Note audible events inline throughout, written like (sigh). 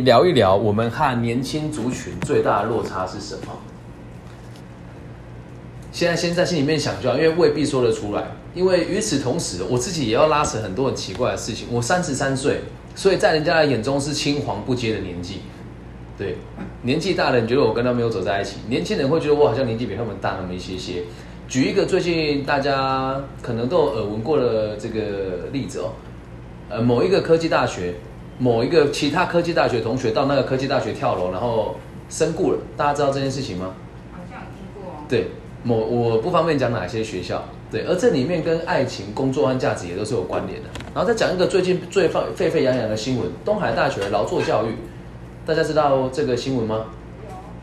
聊一聊我们和年轻族群最大的落差是什么？现在先在心里面想就好，因为未必说得出来。因为与此同时，我自己也要拉扯很多很奇怪的事情。我三十三岁，所以在人家的眼中是青黄不接的年纪。对，年纪大的人觉得我跟他没有走在一起，年轻人会觉得我好像年纪比他们大那么一些些。举一个最近大家可能都有耳闻过的这个例子哦，呃，某一个科技大学，某一个其他科技大学同学到那个科技大学跳楼，然后身故了。大家知道这件事情吗？好像有听过。对，某我不方便讲哪些学校。对，而这里面跟爱情、工作和价值也都是有关联的。然后再讲一个最近最放沸沸扬扬的新闻：东海大学的劳作教育，大家知道这个新闻吗？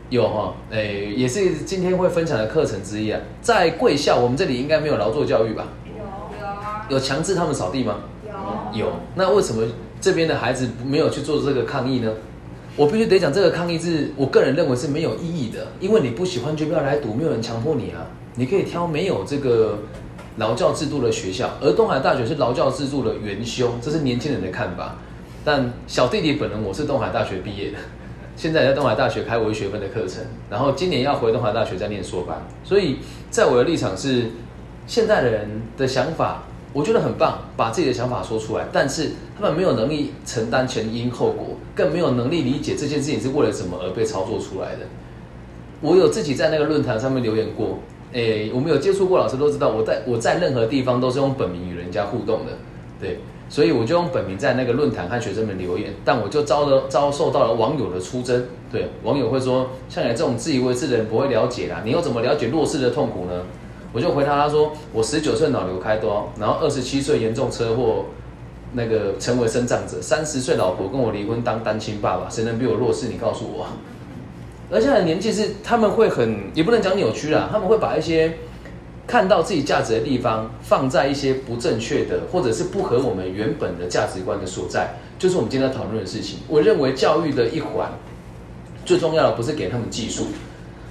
有哈，诶，也是今天会分享的课程之一啊。在贵校，我们这里应该没有劳作教育吧？有有啊。有强制他们扫地吗？有。有。那为什么这边的孩子没有去做这个抗议呢？我必须得讲，这个抗议是我个人认为是没有意义的，因为你不喜欢就不要来读，没有人强迫你啊。你可以挑没有这个劳教制度的学校，而东海大学是劳教制度的元凶，这是年轻人的看法。但小弟弟本人我是东海大学毕业的。现在在东海大学开微学分的课程，然后今年要回东海大学再念硕班，所以在我的立场是，现在的人的想法，我觉得很棒，把自己的想法说出来，但是他们没有能力承担前因后果，更没有能力理解这件事情是为了什么而被操作出来的。我有自己在那个论坛上面留言过，诶，我们有接触过老师都知道，我在我在任何地方都是用本名与人家互动的，对。所以我就用本名在那个论坛和学生们留言，但我就遭了遭受到了网友的出征。对，网友会说，像你这种自以为是的人不会了解啦，你又怎么了解弱势的痛苦呢？我就回答他说，我十九岁脑瘤开刀，然后二十七岁严重车祸，那个成为生障者，三十岁老婆跟我离婚当单亲爸爸，谁能比我弱势？你告诉我。而且的年纪是他们会很，也不能讲扭曲啦，他们会把一些。看到自己价值的地方，放在一些不正确的，或者是不合我们原本的价值观的所在，就是我们今天讨论的事情。我认为教育的一环，最重要的不是给他们技术，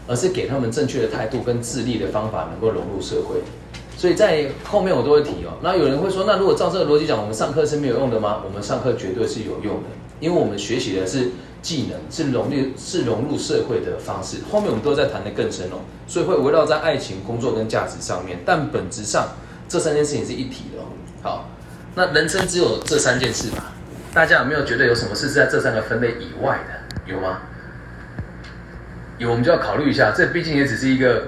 而是给他们正确的态度跟自立的方法，能够融入社会。所以在后面我都会提哦。那有人会说，那如果照这个逻辑讲，我们上课是没有用的吗？我们上课绝对是有用的，因为我们学习的是。技能是融入是融入社会的方式，后面我们都在谈的更深哦，所以会围绕在爱情、工作跟价值上面，但本质上这三件事情是一体的哦。好，那人生只有这三件事嘛？大家有没有觉得有什么事是在这三个分类以外的？有吗？有，我们就要考虑一下，这毕竟也只是一个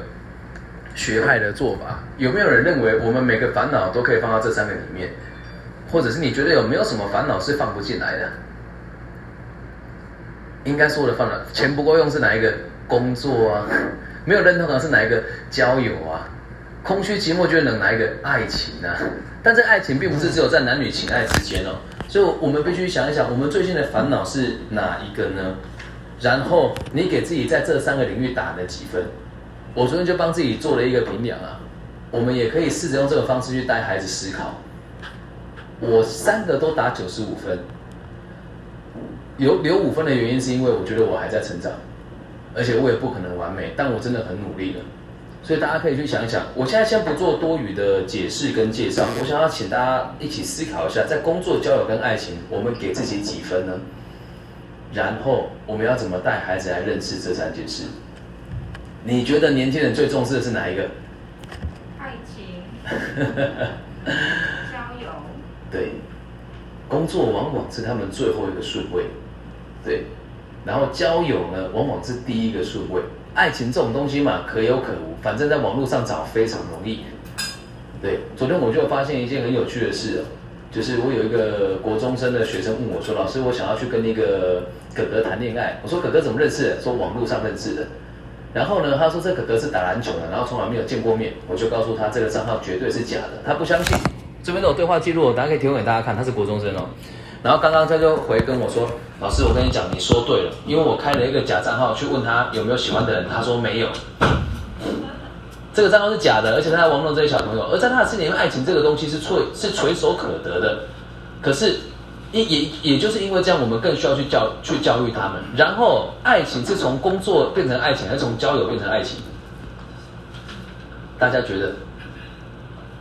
学派的做法。有没有人认为我们每个烦恼都可以放到这三个里面？或者是你觉得有没有什么烦恼是放不进来的？应该说的放了，钱不够用是哪一个工作啊？没有认同感是哪一个交友啊？空虚寂寞觉得能哪一个爱情啊？但这爱情并不是只有在男女情爱之间哦，所以我们必须想一想，我们最近的烦恼是哪一个呢？然后你给自己在这三个领域打了几分？我昨天就帮自己做了一个评量啊，我们也可以试着用这个方式去带孩子思考。我三个都打九十五分。留留五分的原因是因为我觉得我还在成长，而且我也不可能完美，但我真的很努力了。所以大家可以去想一想，我现在先不做多余的解释跟介绍，我想要请大家一起思考一下，在工作、交友跟爱情，我们给自己几分呢？然后我们要怎么带孩子来认识这三件事？你觉得年轻人最重视的是哪一个？爱情。(laughs) 交友。对。工作往往是他们最后一个顺位。对，然后交友呢，往往是第一个顺位。爱情这种东西嘛，可有可无，反正在网络上找非常容易。对，昨天我就发现一件很有趣的事哦，就是我有一个国中生的学生问我说：“老师，我想要去跟那个哥哥谈恋爱。”我说：“哥哥怎么认识的？”说网络上认识的。然后呢，他说这哥哥是打篮球的，然后从来没有见过面。我就告诉他这个账号绝对是假的，他不相信。这边都有对话记录，大家可以提供给大家看，他是国中生哦。然后刚刚他就回跟我说：“老师，我跟你讲，你说对了，因为我开了一个假账号去问他有没有喜欢的人，他说没有。这个账号是假的，而且他在玩弄这些小朋友。而在他的心里面，爱情这个东西是垂是垂手可得的。可是，也也也就是因为这样，我们更需要去教去教育他们。然后，爱情是从工作变成爱情，还是从交友变成爱情？大家觉得，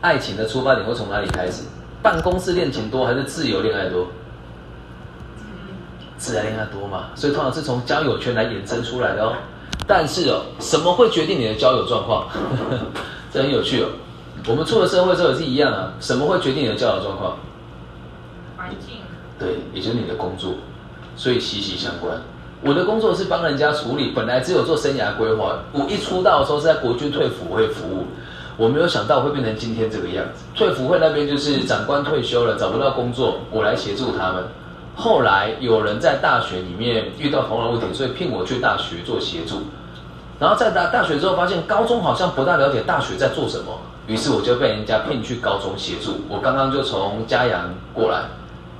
爱情的出发点会从哪里开始？办公室恋情多，还是自由恋爱多？自然恋爱多嘛，所以通常是从交友圈来衍生出来的哦。但是哦，什么会决定你的交友状况？(laughs) 这很有趣哦。我们出了社会之后也是一样啊，什么会决定你的交友状况？环境。对，也就是你的工作，所以息息相关。我的工作是帮人家处理，本来只有做生涯规划。我一出道的时候是在国军退辅会服务，我没有想到会变成今天这个样子。退辅会那边就是长官退休了，找不到工作，我来协助他们。后来有人在大学里面遇到同样的问题，所以聘我去大学做协助。然后在大大学之后，发现高中好像不大了解大学在做什么，于是我就被人家聘去高中协助。我刚刚就从嘉阳过来，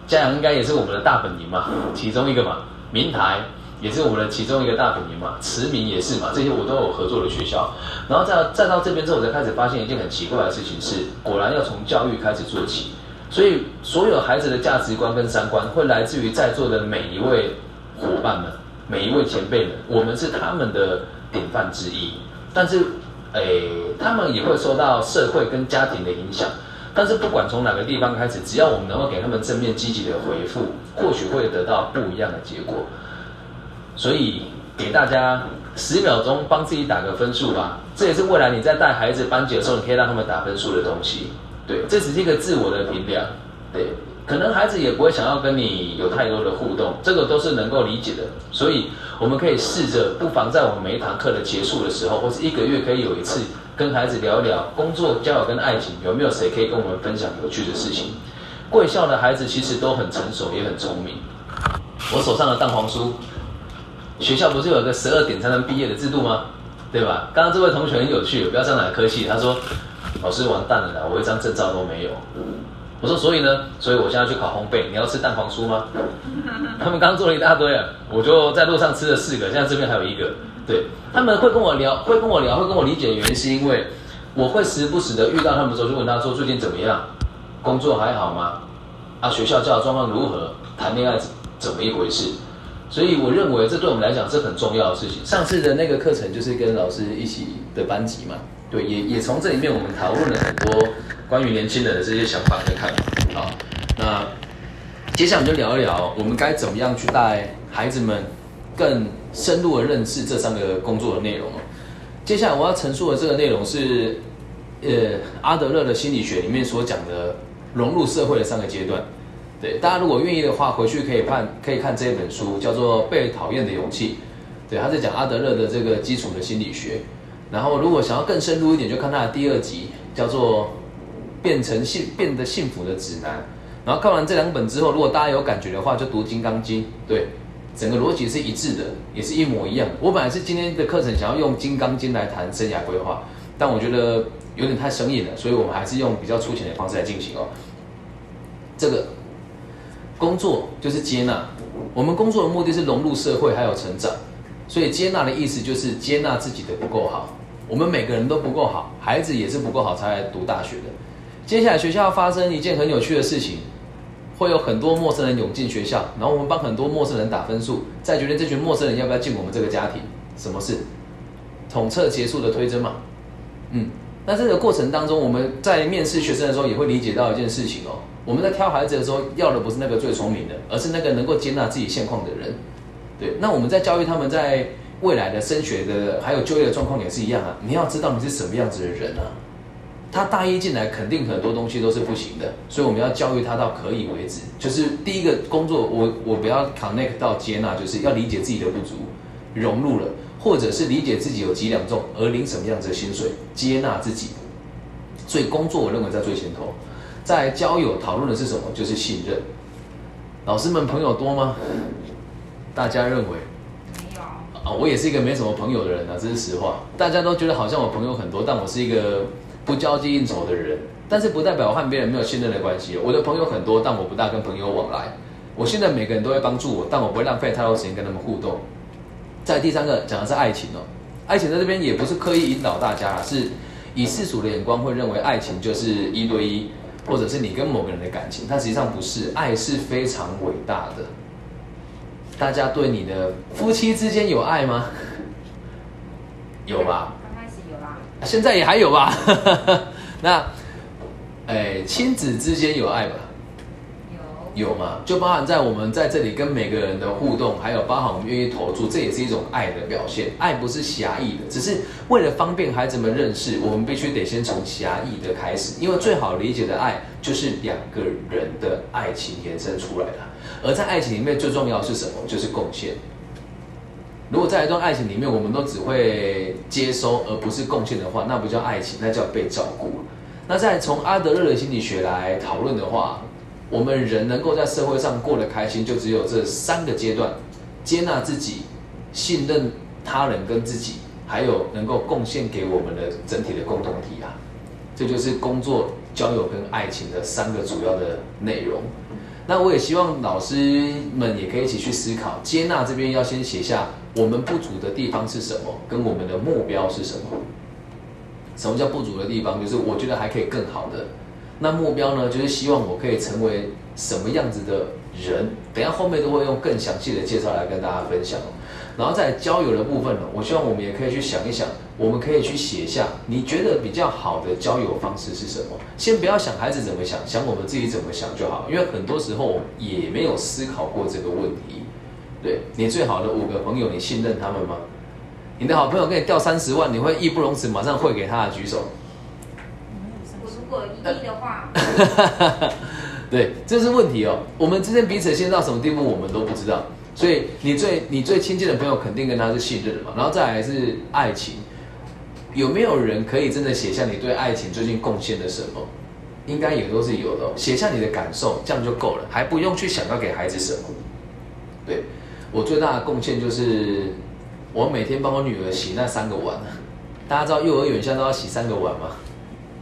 嘉阳应该也是我们的大本营嘛，其中一个嘛。明台也是我们的其中一个大本营嘛，慈明也是嘛，这些我都有合作的学校。然后再再到这边之后，我才开始发现一件很奇怪的事情是，果然要从教育开始做起。所以所有孩子的价值观跟三观，会来自于在座的每一位伙伴们，每一位前辈们，我们是他们的。典范之一，但是，诶，他们也会受到社会跟家庭的影响。但是不管从哪个地方开始，只要我们能够给他们正面积极的回复，或许会得到不一样的结果。所以给大家十秒钟帮自己打个分数吧，这也是未来你在带孩子班级的时候，你可以让他们打分数的东西。对，这只是一个自我的评量。对。可能孩子也不会想要跟你有太多的互动，这个都是能够理解的。所以我们可以试着，不妨在我们每一堂课的结束的时候，或是一个月可以有一次，跟孩子聊一聊工作、交友跟爱情，有没有谁可以跟我们分享有趣的事情？贵校的孩子其实都很成熟，也很聪明。我手上的蛋黄酥，学校不是有个十二点才能毕业的制度吗？对吧？刚刚这位同学很有趣，不要这样来客气。他说：“老师完蛋了啦，我一张证照都没有。”我说，所以呢，所以我现在去考烘焙。你要吃蛋黄酥吗？他们刚做了一大堆啊，我就在路上吃了四个，现在这边还有一个。对，他们会跟我聊，会跟我聊，会跟我理解的原因是因为我会时不时的遇到他们的时候，就问他说最近怎么样，工作还好吗？啊，学校教的状况如何？谈恋爱怎么一回事？所以我认为这对我们来讲是很重要的事情。上次的那个课程就是跟老师一起的班级嘛，对，也也从这里面我们讨论了很多。关于年轻人的这些想法跟看法，好，那接下来我们就聊一聊，我们该怎么样去带孩子们更深入的认识这三个工作的内容接下来我要陈述的这个内容是，呃，阿德勒的心理学里面所讲的融入社会的三个阶段。对，大家如果愿意的话，回去可以看，可以看这本书，叫做《被讨厌的勇气》。对，他在讲阿德勒的这个基础的心理学。然后，如果想要更深入一点，就看他的第二集，叫做。变成幸变得幸福的指南，然后看完这两本之后，如果大家有感觉的话，就读《金刚经》。对，整个逻辑是一致的，也是一模一样。我本来是今天的课程想要用《金刚经》来谈生涯规划，但我觉得有点太生硬了，所以我们还是用比较粗浅的方式来进行哦。这个工作就是接纳，我们工作的目的是融入社会还有成长，所以接纳的意思就是接纳自己的不够好。我们每个人都不够好，孩子也是不够好才来读大学的。接下来学校发生一件很有趣的事情，会有很多陌生人涌进学校，然后我们帮很多陌生人打分数，再决定这群陌生人要不要进我们这个家庭。什么事？统测结束的推甄嘛。嗯，那这个过程当中，我们在面试学生的时候也会理解到一件事情哦。我们在挑孩子的时候，要的不是那个最聪明的，而是那个能够接纳自己现况的人。对，那我们在教育他们在未来的升学的还有就业的状况也是一样啊。你要知道你是什么样子的人啊。他大一进来，肯定很多东西都是不行的，所以我们要教育他到可以为止。就是第一个工作，我我不要 connect 到接纳，就是要理解自己的不足，融入了，或者是理解自己有几两重，而领什么样子的薪水，接纳自己。所以工作，我认为在最前头。在交友讨论的是什么？就是信任。老师们朋友多吗？大家认为？我也是一个没什么朋友的人啊，这是实话。大家都觉得好像我朋友很多，但我是一个。不交际应酬的人，但是不代表我和别人没有信任的关系。我的朋友很多，但我不大跟朋友往来。我现在每个人都会帮助我，但我不会浪费太多时间跟他们互动。在第三个讲的是爱情哦，爱情在这边也不是刻意引导大家，是以世俗的眼光会认为爱情就是一对一，或者是你跟某个人的感情，但实际上不是，爱是非常伟大的。大家对你的夫妻之间有爱吗？有吧？刚开始有啦现在也还有吧，(laughs) 那，哎，亲子之间有爱吧？有有吗？就包含在我们在这里跟每个人的互动，还有包含我们愿意投注，这也是一种爱的表现。爱不是狭义的，只是为了方便孩子们认识，我们必须得先从狭义的开始，因为最好理解的爱就是两个人的爱情延伸出来的。而在爱情里面最重要是什么？就是贡献。如果在一段爱情里面，我们都只会接收而不是贡献的话，那不叫爱情，那叫被照顾。那在从阿德勒的心理学来讨论的话，我们人能够在社会上过得开心，就只有这三个阶段：接纳自己、信任他人跟自己，还有能够贡献给我们的整体的共同体啊。这就是工作、交友跟爱情的三个主要的内容。那我也希望老师们也可以一起去思考，接纳这边要先写下我们不足的地方是什么，跟我们的目标是什么。什么叫不足的地方？就是我觉得还可以更好的。那目标呢？就是希望我可以成为什么样子的人？等下后面都会用更详细的介绍来跟大家分享。然后在交友的部分呢，我希望我们也可以去想一想，我们可以去写下你觉得比较好的交友方式是什么。先不要想孩子怎么想，想我们自己怎么想就好。因为很多时候也没有思考过这个问题。对你最好的五个朋友，你信任他们吗？你的好朋友给你掉三十万，你会义不容辞马上汇给他的举手。我如果一亿的话，(laughs) 对，这是问题哦。我们之间彼此信任到什么地步，我们都不知道。所以你最你最亲近的朋友肯定跟他是信任的嘛，然后再来是爱情，有没有人可以真的写下你对爱情最近贡献的什么？应该也都是有的，写下你的感受，这样就够了，还不用去想要给孩子什么。对我最大的贡献就是我每天帮我女儿洗那三个碗，大家知道幼儿园现在都要洗三个碗吗？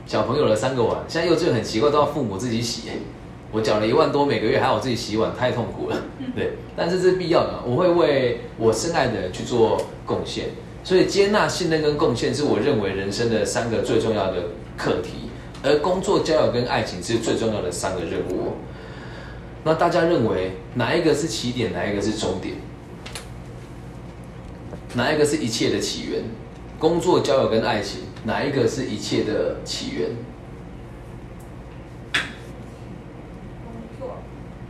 小朋友的三个碗，现在幼稚园很奇怪，都要父母自己洗。我缴了一万多每个月，还要我自己洗碗，太痛苦了。对，但是这是必要的，我会为我深爱的人去做贡献。所以接纳、信任跟贡献是我认为人生的三个最重要的课题，而工作、交友跟爱情是最重要的三个任务。那大家认为哪一个是起点，哪一个是终点？哪一个是一切的起源？工作、交友跟爱情，哪一个是一切的起源？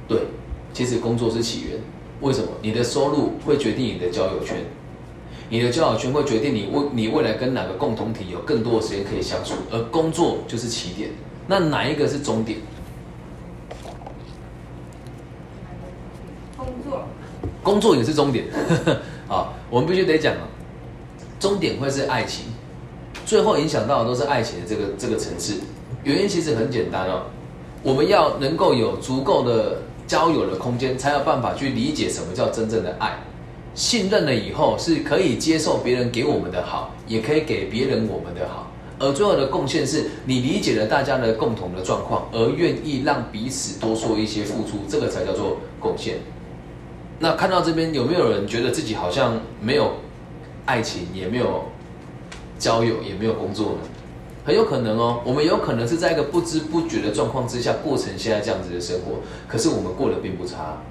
对，其实工作是起源。为什么？你的收入会决定你的交友圈，你的交友圈会决定你未你未来跟哪个共同体有更多的时间可以相处，而工作就是起点。那哪一个是终点？工作。工作也是终点。(laughs) 啊，我们必须得讲啊，终点会是爱情，最后影响到的都是爱情的这个这个层次。原因其实很简单哦，我们要能够有足够的。交友的空间，才有办法去理解什么叫真正的爱。信任了以后，是可以接受别人给我们的好，也可以给别人我们的好。而最后的贡献是，你理解了大家的共同的状况，而愿意让彼此多做一些付出，这个才叫做贡献。那看到这边，有没有人觉得自己好像没有爱情，也没有交友，也没有工作呢？很有可能哦，我们有可能是在一个不知不觉的状况之下过成现在这样子的生活，可是我们过得并不差。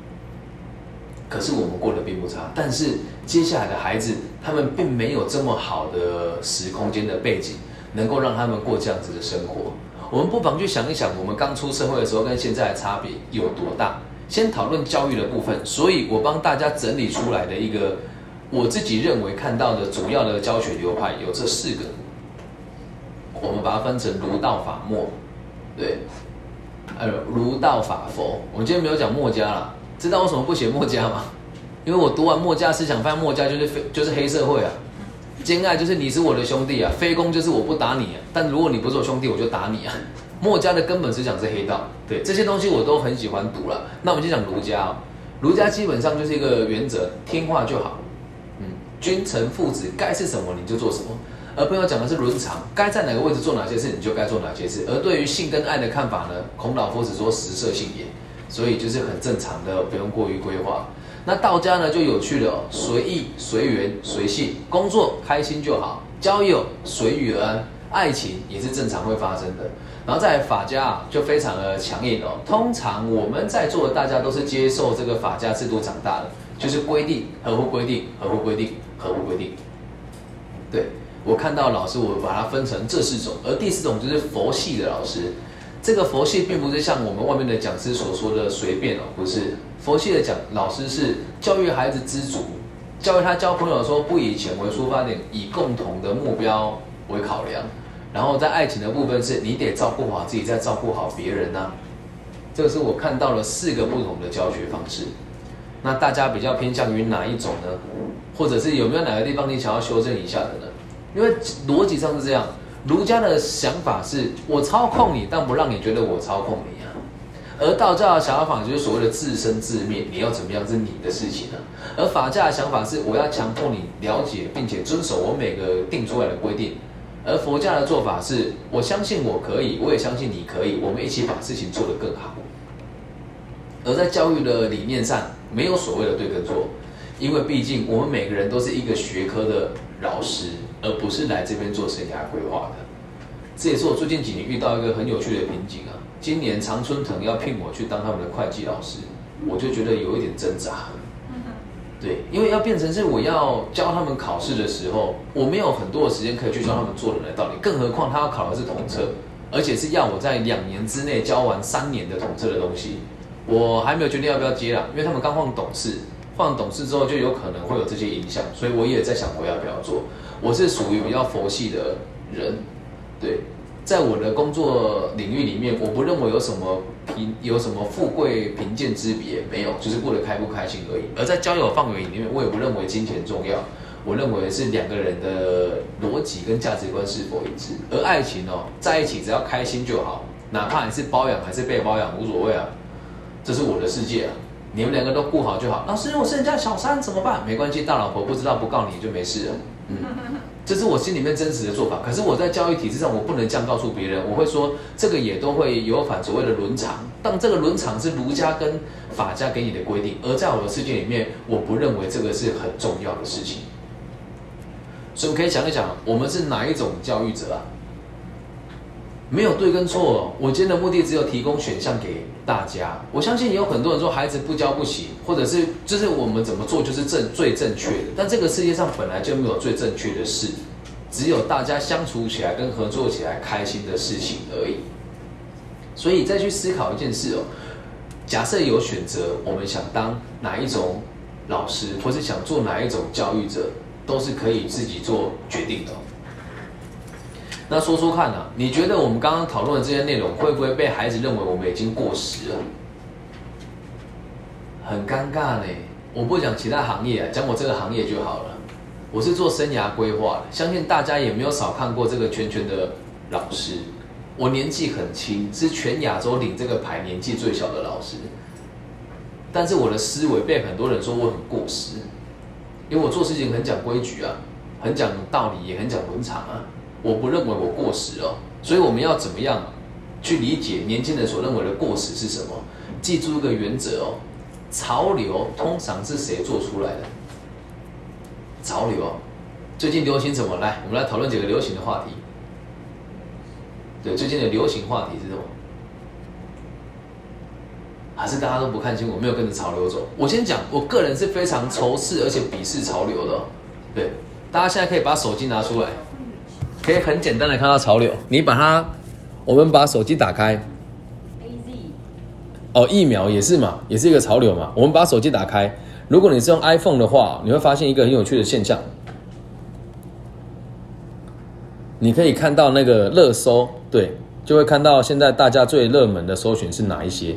可是我们过得并不差，但是接下来的孩子，他们并没有这么好的时空间的背景，能够让他们过这样子的生活。我们不妨去想一想，我们刚出社会的时候跟现在的差别有多大。先讨论教育的部分，所以我帮大家整理出来的一个我自己认为看到的主要的教学流派有这四个。我们把它分成儒道法墨，对，呃，儒道法佛。我们今天没有讲墨家了，知道为什么不写墨家吗？因为我读完墨家思想，发现墨家就是非就是黑社会啊，兼爱就是你是我的兄弟啊，非攻就是我不打你啊，但如果你不是我兄弟，我就打你啊。墨家的根本思想是黑道，对这些东西我都很喜欢读了。那我们就讲儒家，儒家基本上就是一个原则，听话就好，嗯，君臣父子该是什么你就做什么。而朋友讲的是伦常，该在哪个位置做哪些事，你就该做哪些事。而对于性跟爱的看法呢？孔老夫子说食色性也，所以就是很正常的，不用过于规划。那道家呢就有趣了，随意随缘随性，工作开心就好，交友随遇而安，爱情也是正常会发生的。然后在法家啊就非常的强硬哦，通常我们在座的大家都是接受这个法家制度长大的，就是规定合乎规定，合乎规定，合乎规定，对。我看到老师，我把它分成这四种，而第四种就是佛系的老师，这个佛系并不是像我们外面的讲师所说的随便哦，不是。佛系的讲老师是教育孩子知足，教育他交朋友说不以钱为出发点，以共同的目标为考量。然后在爱情的部分是，你得照顾好自己，再照顾好别人呐。这个是我看到了四个不同的教学方式。那大家比较偏向于哪一种呢？或者是有没有哪个地方你想要修正一下的呢？因为逻辑上是这样，儒家的想法是我操控你，但不让你觉得我操控你啊。而道教的想法就是所谓的自生自灭，你要怎么样是你的事情啊。而法家的想法是我要强迫你了解并且遵守我每个定出来的规定。而佛家的做法是我相信我可以，我也相信你可以，我们一起把事情做得更好。而在教育的理念上，没有所谓的对跟错，因为毕竟我们每个人都是一个学科的老师，而不是来这边做生涯规划的。这也是我最近几年遇到一个很有趣的瓶颈啊。今年常春藤要聘我去当他们的会计老师，我就觉得有一点挣扎。对，因为要变成是我要教他们考试的时候，我没有很多的时间可以去教他们做人的道理，更何况他要考的是统测，而且是要我在两年之内教完三年的统测的东西。我还没有决定要不要接啦，因为他们刚换董事，换董事之后就有可能会有这些影响，所以我也在想我要不要做。我是属于比较佛系的人，对，在我的工作领域里面，我不认为有什么贫有什么富贵贫贱之别，没有，就是过得开不开心而已。而在交友范围里面，我也不认为金钱重要，我认为是两个人的逻辑跟价值观是否一致。而爱情哦，在一起只要开心就好，哪怕你是包养还是被包养，无所谓啊。这是我的世界啊！你们两个都顾好就好。老师，我是人家小三怎么办？没关系，大老婆不知道不告你就没事了。嗯，这是我心里面真实的做法。可是我在教育体制上，我不能这样告诉别人。我会说，这个也都会有反所谓的伦常。但这个伦常是儒家跟法家给你的规定，而在我的世界里面，我不认为这个是很重要的事情。所以，我可以想一想，我们是哪一种教育者啊？没有对跟错，我今天的目的只有提供选项给大家。我相信也有很多人说孩子不教不行，或者是就是我们怎么做就是正最正确的。但这个世界上本来就没有最正确的事，只有大家相处起来跟合作起来开心的事情而已。所以再去思考一件事哦，假设有选择，我们想当哪一种老师，或是想做哪一种教育者，都是可以自己做决定的。那说说看呢？你觉得我们刚刚讨论的这些内容，会不会被孩子认为我们已经过时了？很尴尬呢。我不讲其他行业，讲我这个行业就好了。我是做生涯规划的，相信大家也没有少看过这个圈圈的老师。我年纪很轻，是全亚洲领这个牌年纪最小的老师。但是我的思维被很多人说我很过时，因为我做事情很讲规矩啊，很讲道理，也很讲伦常啊。我不认为我过时了，所以我们要怎么样去理解年轻人所认为的过时是什么？记住一个原则哦，潮流通常是谁做出来的？潮流，最近流行什么？来，我们来讨论几个流行的话题。对，最近的流行话题是什么？还是大家都不看清？我没有跟着潮流走。我先讲，我个人是非常仇视而且鄙视潮流的。对，大家现在可以把手机拿出来。可以很简单的看到潮流，你把它，我们把手机打开，A Z，哦，疫苗也是嘛，也是一个潮流嘛。我们把手机打开，如果你是用 iPhone 的话，你会发现一个很有趣的现象，你可以看到那个热搜，对，就会看到现在大家最热门的搜寻是哪一些，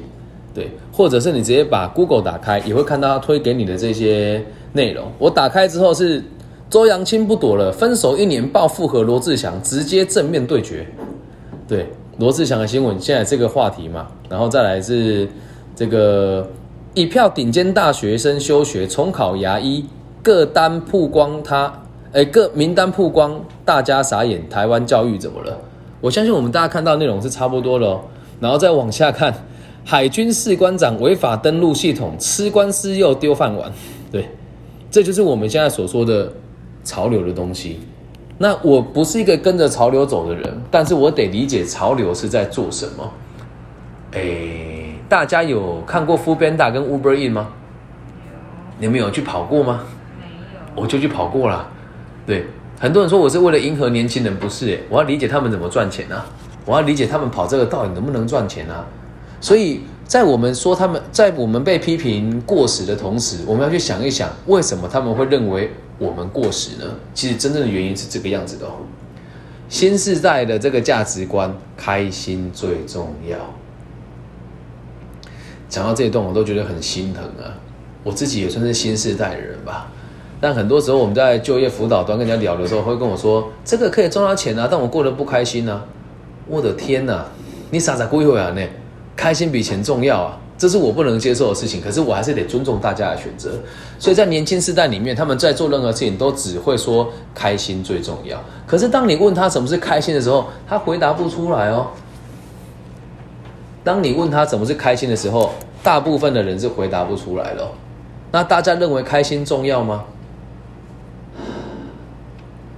对，或者是你直接把 Google 打开，也会看到它推给你的这些内容。我打开之后是。周扬青不躲了，分手一年报复和罗志祥直接正面对决。对罗志祥的新闻，现在这个话题嘛，然后再来是这个一票顶尖大学生休学重考牙医，各单曝光他，哎，各名单曝光，大家傻眼，台湾教育怎么了？我相信我们大家看到内容是差不多的，然后再往下看，(laughs) 海军士官长违法登录系统，吃官司又丢饭碗，对，这就是我们现在所说的。潮流的东西，那我不是一个跟着潮流走的人，但是我得理解潮流是在做什么。哎，大家有看过 f u b a n d a 跟 Uber In 吗？你们有去跑过吗？没有，我就去跑过了。对，很多人说我是为了迎合年轻人，不是？我要理解他们怎么赚钱啊。我要理解他们跑这个到底能不能赚钱啊。所以在我们说他们在我们被批评过时的同时，我们要去想一想，为什么他们会认为我们过时呢？其实真正的原因是这个样子的哦。新时代的这个价值观，开心最重要。讲到这一段，我都觉得很心疼啊。我自己也算是新时代的人吧，但很多时候我们在就业辅导端跟人家聊的时候，会跟我说这个可以赚到钱啊，但我过得不开心啊。我的天哪，你傻傻归回啊呢？开心比钱重要啊，这是我不能接受的事情。可是我还是得尊重大家的选择。所以在年轻世代里面，他们在做任何事情都只会说开心最重要。可是当你问他什么是开心的时候，他回答不出来哦。当你问他什么是开心的时候，大部分的人是回答不出来了。那大家认为开心重要吗？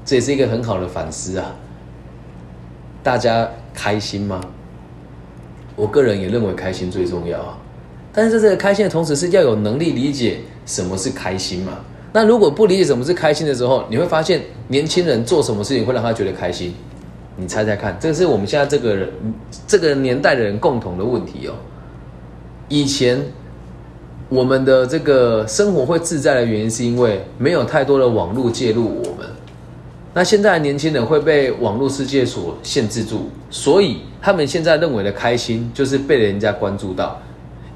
这也是一个很好的反思啊。大家开心吗？我个人也认为开心最重要啊。但是在这个开心的同时，是要有能力理解什么是开心嘛？那如果不理解什么是开心的时候，你会发现年轻人做什么事情会让他觉得开心？你猜猜看，这个是我们现在这个人这个年代的人共同的问题哦。以前我们的这个生活会自在的原因，是因为没有太多的网络介入我们。那现在年轻人会被网络世界所限制住，所以他们现在认为的开心，就是被人家关注到，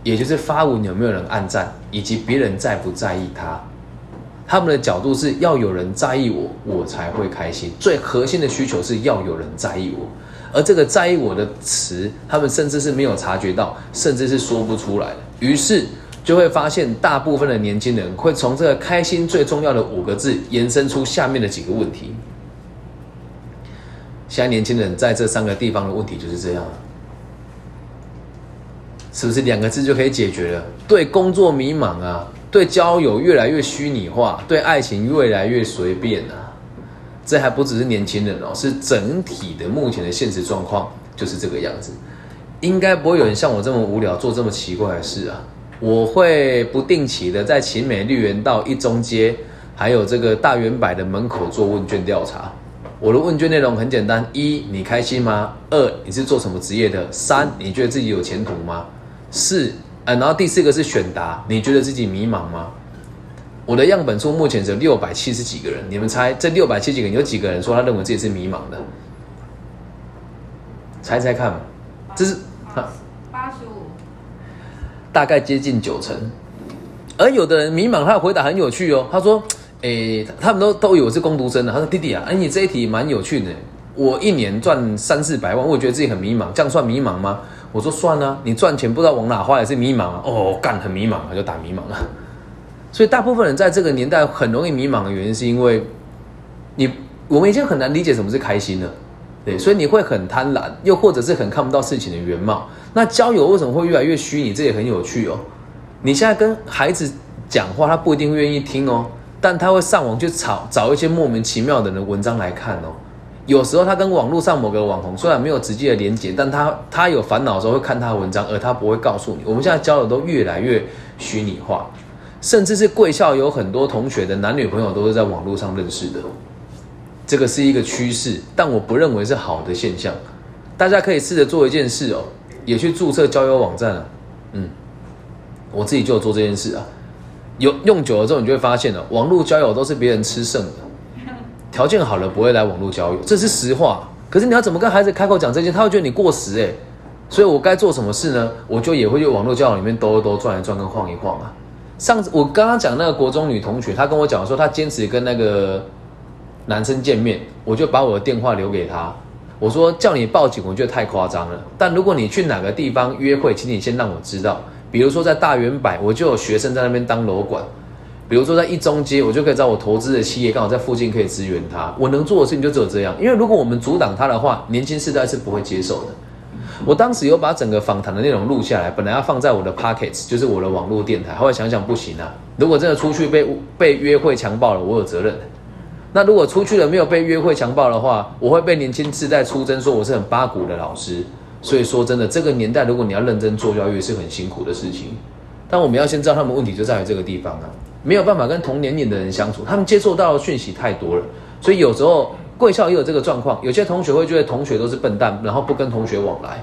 也就是发文有没有人按赞，以及别人在不在意他。他们的角度是要有人在意我，我才会开心。最核心的需求是要有人在意我，而这个在意我的词，他们甚至是没有察觉到，甚至是说不出来的。于是就会发现，大部分的年轻人会从这个“开心最重要的”五个字延伸出下面的几个问题。现在年轻人在这三个地方的问题就是这样，是不是两个字就可以解决了？对工作迷茫啊。对交友越来越虚拟化，对爱情越来越随便啊！这还不只是年轻人哦，是整体的目前的现实状况就是这个样子。应该不会有人像我这么无聊做这么奇怪的事啊！我会不定期的在奇美绿园道一中街，还有这个大圆柏的门口做问卷调查。我的问卷内容很简单：一，你开心吗？二，你是做什么职业的？三，你觉得自己有前途吗？四。呃，然后第四个是选答，你觉得自己迷茫吗？我的样本数目前只有六百七十几个人，你们猜这六百七十几个人有几个人说他认为自己是迷茫的？猜猜看，这是八十五，大概接近九成。而有的人迷茫，他的回答很有趣哦，他说：“诶，他们都都以为是攻读生的。”他说：“弟弟啊，哎，你这一题蛮有趣的，我一年赚三四百万，我觉得自己很迷茫，这样算迷茫吗？”我说算了，你赚钱不知道往哪花也是迷茫。哦，干很迷茫，就打迷茫了。所以大部分人在这个年代很容易迷茫的原因，是因为你我们已经很难理解什么是开心了，对，所以你会很贪婪，又或者是很看不到事情的原貌。那交友为什么会越来越虚拟？这也很有趣哦。你现在跟孩子讲话，他不一定愿意听哦，但他会上网去找找一些莫名其妙的文章来看哦。有时候他跟网络上某个网红虽然没有直接的连接，但他他有烦恼的时候会看他的文章，而他不会告诉你。我们现在交友都越来越虚拟化，甚至是贵校有很多同学的男女朋友都是在网络上认识的，这个是一个趋势，但我不认为是好的现象。大家可以试着做一件事哦，也去注册交友网站啊。嗯，我自己就有做这件事啊。有用久了之后，你就会发现了，网络交友都是别人吃剩的。条件好了不会来网络交友，这是实话。可是你要怎么跟孩子开口讲这些，他会觉得你过时哎。所以我该做什么事呢？我就也会去网络交友里面兜一兜、转一转、跟晃一晃啊。上次我刚刚讲那个国中女同学，她跟我讲说，她坚持跟那个男生见面，我就把我的电话留给她。我说叫你报警，我觉得太夸张了。但如果你去哪个地方约会，请你先让我知道。比如说在大圆柏，我就有学生在那边当楼管。比如说在一中街，我就可以找我投资的企业刚好在附近可以支援他。我能做的事情就只有这样，因为如果我们阻挡他的话，年轻世代是不会接受的。我当时有把整个访谈的内容录下来，本来要放在我的 Pockets，就是我的网络电台。后来想想不行啊，如果真的出去被被约会强暴了，我有责任。那如果出去了没有被约会强暴的话，我会被年轻世代出征说我是很八股的老师。所以说真的，这个年代如果你要认真做教育是很辛苦的事情。但我们要先知道他们问题就在于这个地方啊。没有办法跟同年龄的人相处，他们接受到的讯息太多了，所以有时候贵校也有这个状况，有些同学会觉得同学都是笨蛋，然后不跟同学往来，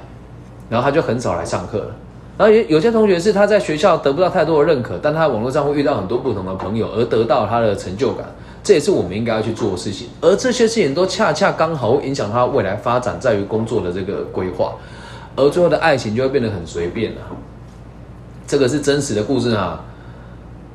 然后他就很少来上课了。然后有有些同学是他在学校得不到太多的认可，但他网络上会遇到很多不同的朋友，而得到他的成就感。这也是我们应该要去做的事情。而这些事情都恰恰刚好会影响他未来发展，在于工作的这个规划，而最后的爱情就会变得很随便了。这个是真实的故事啊。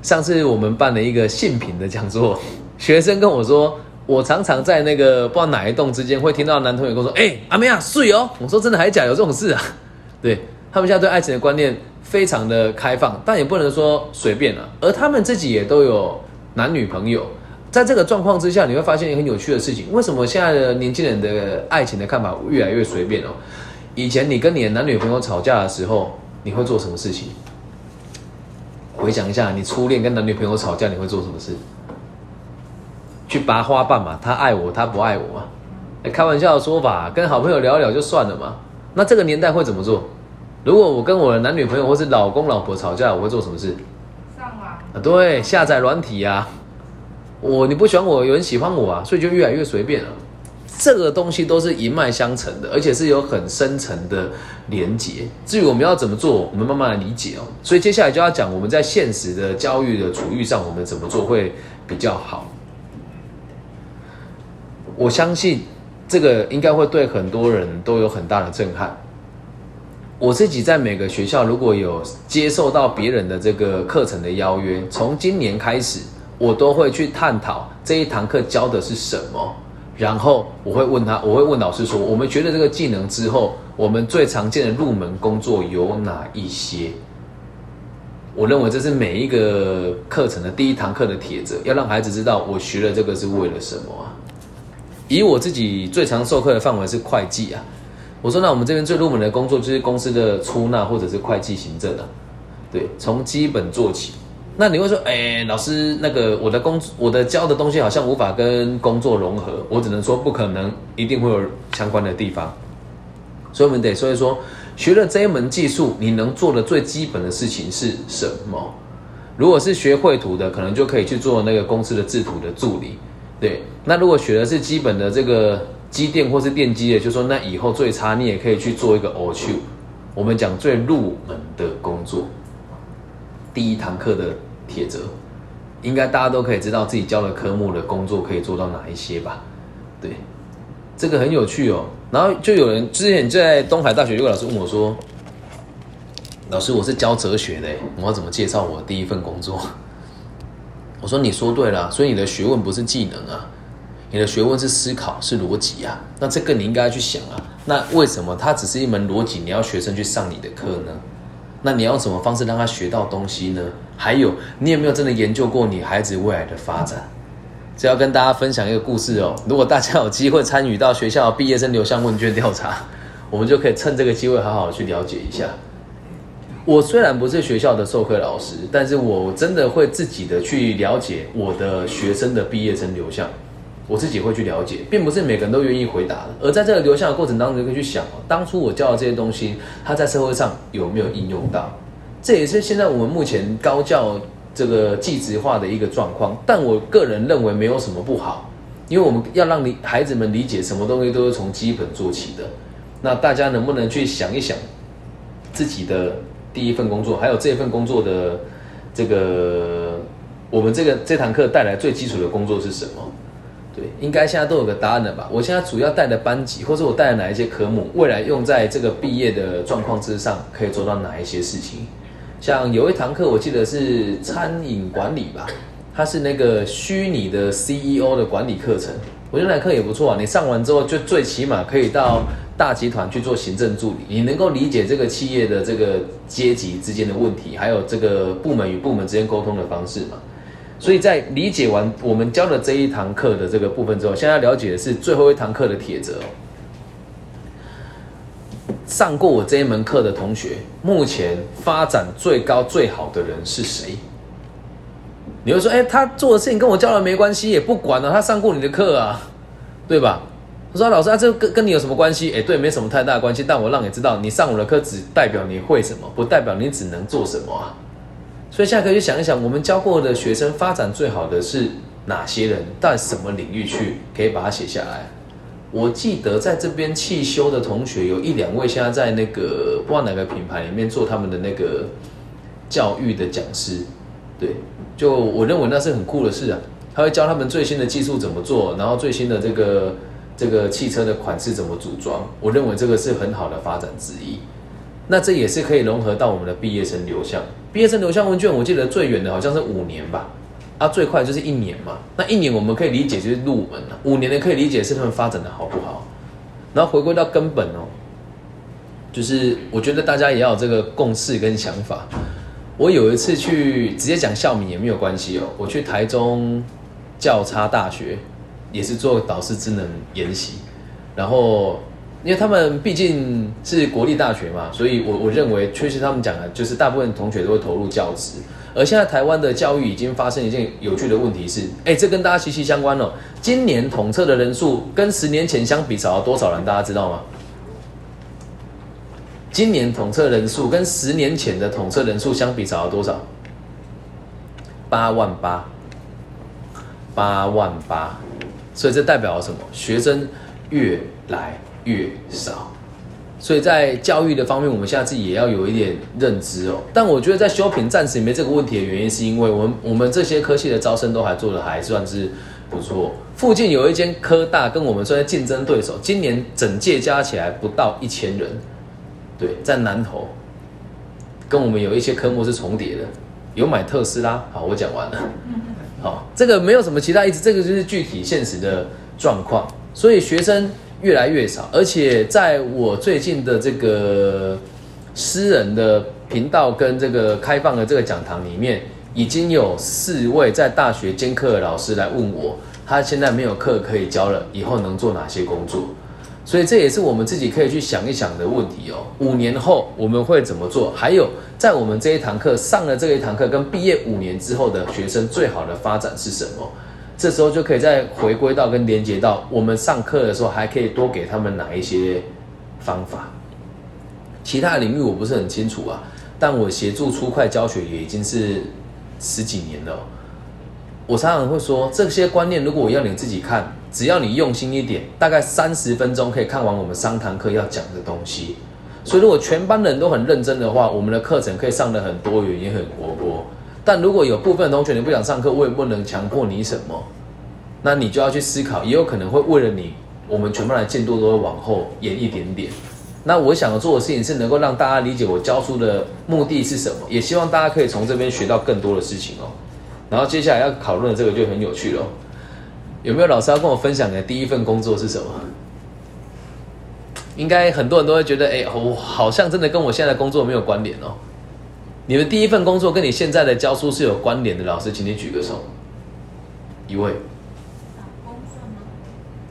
上次我们办了一个性品的讲座，(laughs) 学生跟我说，我常常在那个不知道哪一栋之间会听到男同学跟我说：“哎，阿妹啊，睡哦。”我说：“真的还是假？有这种事啊？” (laughs) 对他们现在对爱情的观念非常的开放，但也不能说随便了。而他们自己也都有男女朋友，在这个状况之下，你会发现一个很有趣的事情。为什么现在的年轻人的爱情的看法越来越随便哦？以前你跟你的男女朋友吵架的时候，你会做什么事情？回想一下，你初恋跟男女朋友吵架，你会做什么事？去拔花瓣嘛？他爱我，他不爱我嘛？开玩笑的说法，跟好朋友聊一聊就算了嘛。那这个年代会怎么做？如果我跟我的男女朋友或是老公老婆吵架，我会做什么事？上网啊，对，下载软体啊。我你不喜欢我，有人喜欢我啊，所以就越来越随便了。这个东西都是一脉相承的，而且是有很深层的连结。至于我们要怎么做，我们慢慢来理解哦。所以接下来就要讲我们在现实的教育的处遇上，我们怎么做会比较好。我相信这个应该会对很多人都有很大的震撼。我自己在每个学校如果有接受到别人的这个课程的邀约，从今年开始，我都会去探讨这一堂课教的是什么。然后我会问他，我会问老师说，我们学了这个技能之后，我们最常见的入门工作有哪一些？我认为这是每一个课程的第一堂课的帖子，要让孩子知道我学了这个是为了什么啊。以我自己最常授课的范围是会计啊，我说那我们这边最入门的工作就是公司的出纳或者是会计行政啊，对，从基本做起。那你会说，哎，老师，那个我的工我的教的东西好像无法跟工作融合，我只能说不可能，一定会有相关的地方。所以我们得所以说，学了这一门技术，你能做的最基本的事情是什么？如果是学绘图的，可能就可以去做那个公司的制图的助理。对，那如果学的是基本的这个机电或是电机的，就说那以后最差你也可以去做一个 O 修。我们讲最入门的工作，第一堂课的。铁则，应该大家都可以知道自己教的科目的工作可以做到哪一些吧？对，这个很有趣哦。然后就有人之前在东海大学有个老师问我说：“老师，我是教哲学的，我要怎么介绍我第一份工作？” (laughs) 我说：“你说对了，所以你的学问不是技能啊，你的学问是思考，是逻辑啊。那这个你应该去想啊。那为什么它只是一门逻辑？你要学生去上你的课呢？”那你要用什么方式让他学到东西呢？还有，你有没有真的研究过你孩子未来的发展？这要跟大家分享一个故事哦。如果大家有机会参与到学校毕业生流向问卷调查，(laughs) 我们就可以趁这个机会好好去了解一下。我虽然不是学校的授课老师，但是我真的会自己的去了解我的学生的毕业生流向。我自己会去了解，并不是每个人都愿意回答的。而在这个留下的过程当中，可以去想哦，当初我教的这些东西，它在社会上有没有应用到？这也是现在我们目前高教这个技职化的一个状况。但我个人认为没有什么不好，因为我们要让你孩子们理解，什么东西都是从基本做起的。那大家能不能去想一想自己的第一份工作，还有这份工作的这个我们这个这堂课带来最基础的工作是什么？应该现在都有个答案了吧？我现在主要带的班级，或者我带的哪一些科目，未来用在这个毕业的状况之上，可以做到哪一些事情？像有一堂课，我记得是餐饮管理吧，它是那个虚拟的 CEO 的管理课程。我觉得那课也不错啊，你上完之后，就最起码可以到大集团去做行政助理，你能够理解这个企业的这个阶级之间的问题，还有这个部门与部门之间沟通的方式嘛。所以在理解完我们教的这一堂课的这个部分之后，现在了解的是最后一堂课的铁则。上过我这一门课的同学，目前发展最高最好的人是谁？你会说，哎，他做的事情跟我教的没关系，也不管了，他上过你的课啊，(laughs) 对吧？我说老师，啊，这跟跟你有什么关系？哎，对，没什么太大关系，但我让你知道，你上我的课只代表你会什么，不代表你只能做什么啊。所以现在可以想一想，我们教过的学生发展最好的是哪些人，到什么领域去，可以把它写下来。我记得在这边汽修的同学有一两位，现在在那个不知道哪个品牌里面做他们的那个教育的讲师，对，就我认为那是很酷的事啊。他会教他们最新的技术怎么做，然后最新的这个这个汽车的款式怎么组装。我认为这个是很好的发展之一。那这也是可以融合到我们的毕业生流向。毕业生留校问卷，我记得最远的好像是五年吧。啊，最快就是一年嘛。那一年我们可以理解就是入门了，五年的可以理解是他们发展的好不好。然后回归到根本哦，就是我觉得大家也要有这个共识跟想法。我有一次去直接讲校名也没有关系哦，我去台中教差大学，也是做导师智能研习，然后因为他们毕竟是国立大学嘛，所以我我认为确实他们讲的就是大部分同学都会投入教职。而现在台湾的教育已经发生一件有趣的问题是，哎，这跟大家息息相关哦。今年统测的人数跟十年前相比少了多少人？大家知道吗？今年统测人数跟十年前的统测人数相比少了多少？八万八，八万八。所以这代表了什么？学生越来越少。所以在教育的方面，我们现在自己也要有一点认知哦。但我觉得在修平暂时没这个问题的原因，是因为我们我们这些科系的招生都还做的还算是不错。附近有一间科大跟我们算是竞争对手，今年整届加起来不到一千人。对，在南投，跟我们有一些科目是重叠的。有买特斯拉，好，我讲完了。好，这个没有什么其他意思，这个就是具体现实的状况。所以学生。越来越少，而且在我最近的这个私人的频道跟这个开放的这个讲堂里面，已经有四位在大学兼课的老师来问我，他现在没有课可以教了，以后能做哪些工作？所以这也是我们自己可以去想一想的问题哦。五年后我们会怎么做？还有在我们这一堂课上了这一堂课，跟毕业五年之后的学生最好的发展是什么？这时候就可以再回归到跟连接到我们上课的时候，还可以多给他们哪一些方法？其他领域我不是很清楚啊，但我协助初快教学也已经是十几年了。我常常会说，这些观念如果我要你自己看，只要你用心一点，大概三十分钟可以看完我们三堂课要讲的东西。所以如果全班人都很认真的话，我们的课程可以上的很多元，也很活泼。但如果有部分同学你不想上课，我也不能强迫你什么，那你就要去思考，也有可能会为了你，我们全班的进度都会往后延一点点。那我想要做的事情是能够让大家理解我教书的目的是什么，也希望大家可以从这边学到更多的事情哦。然后接下来要讨论的这个就很有趣了，有没有老师要跟我分享的第一份工作是什么？应该很多人都会觉得，哎，我好像真的跟我现在的工作没有关联哦。你的第一份工作跟你现在的教书是有关联的，老师，请你举个手。一位。工作吗？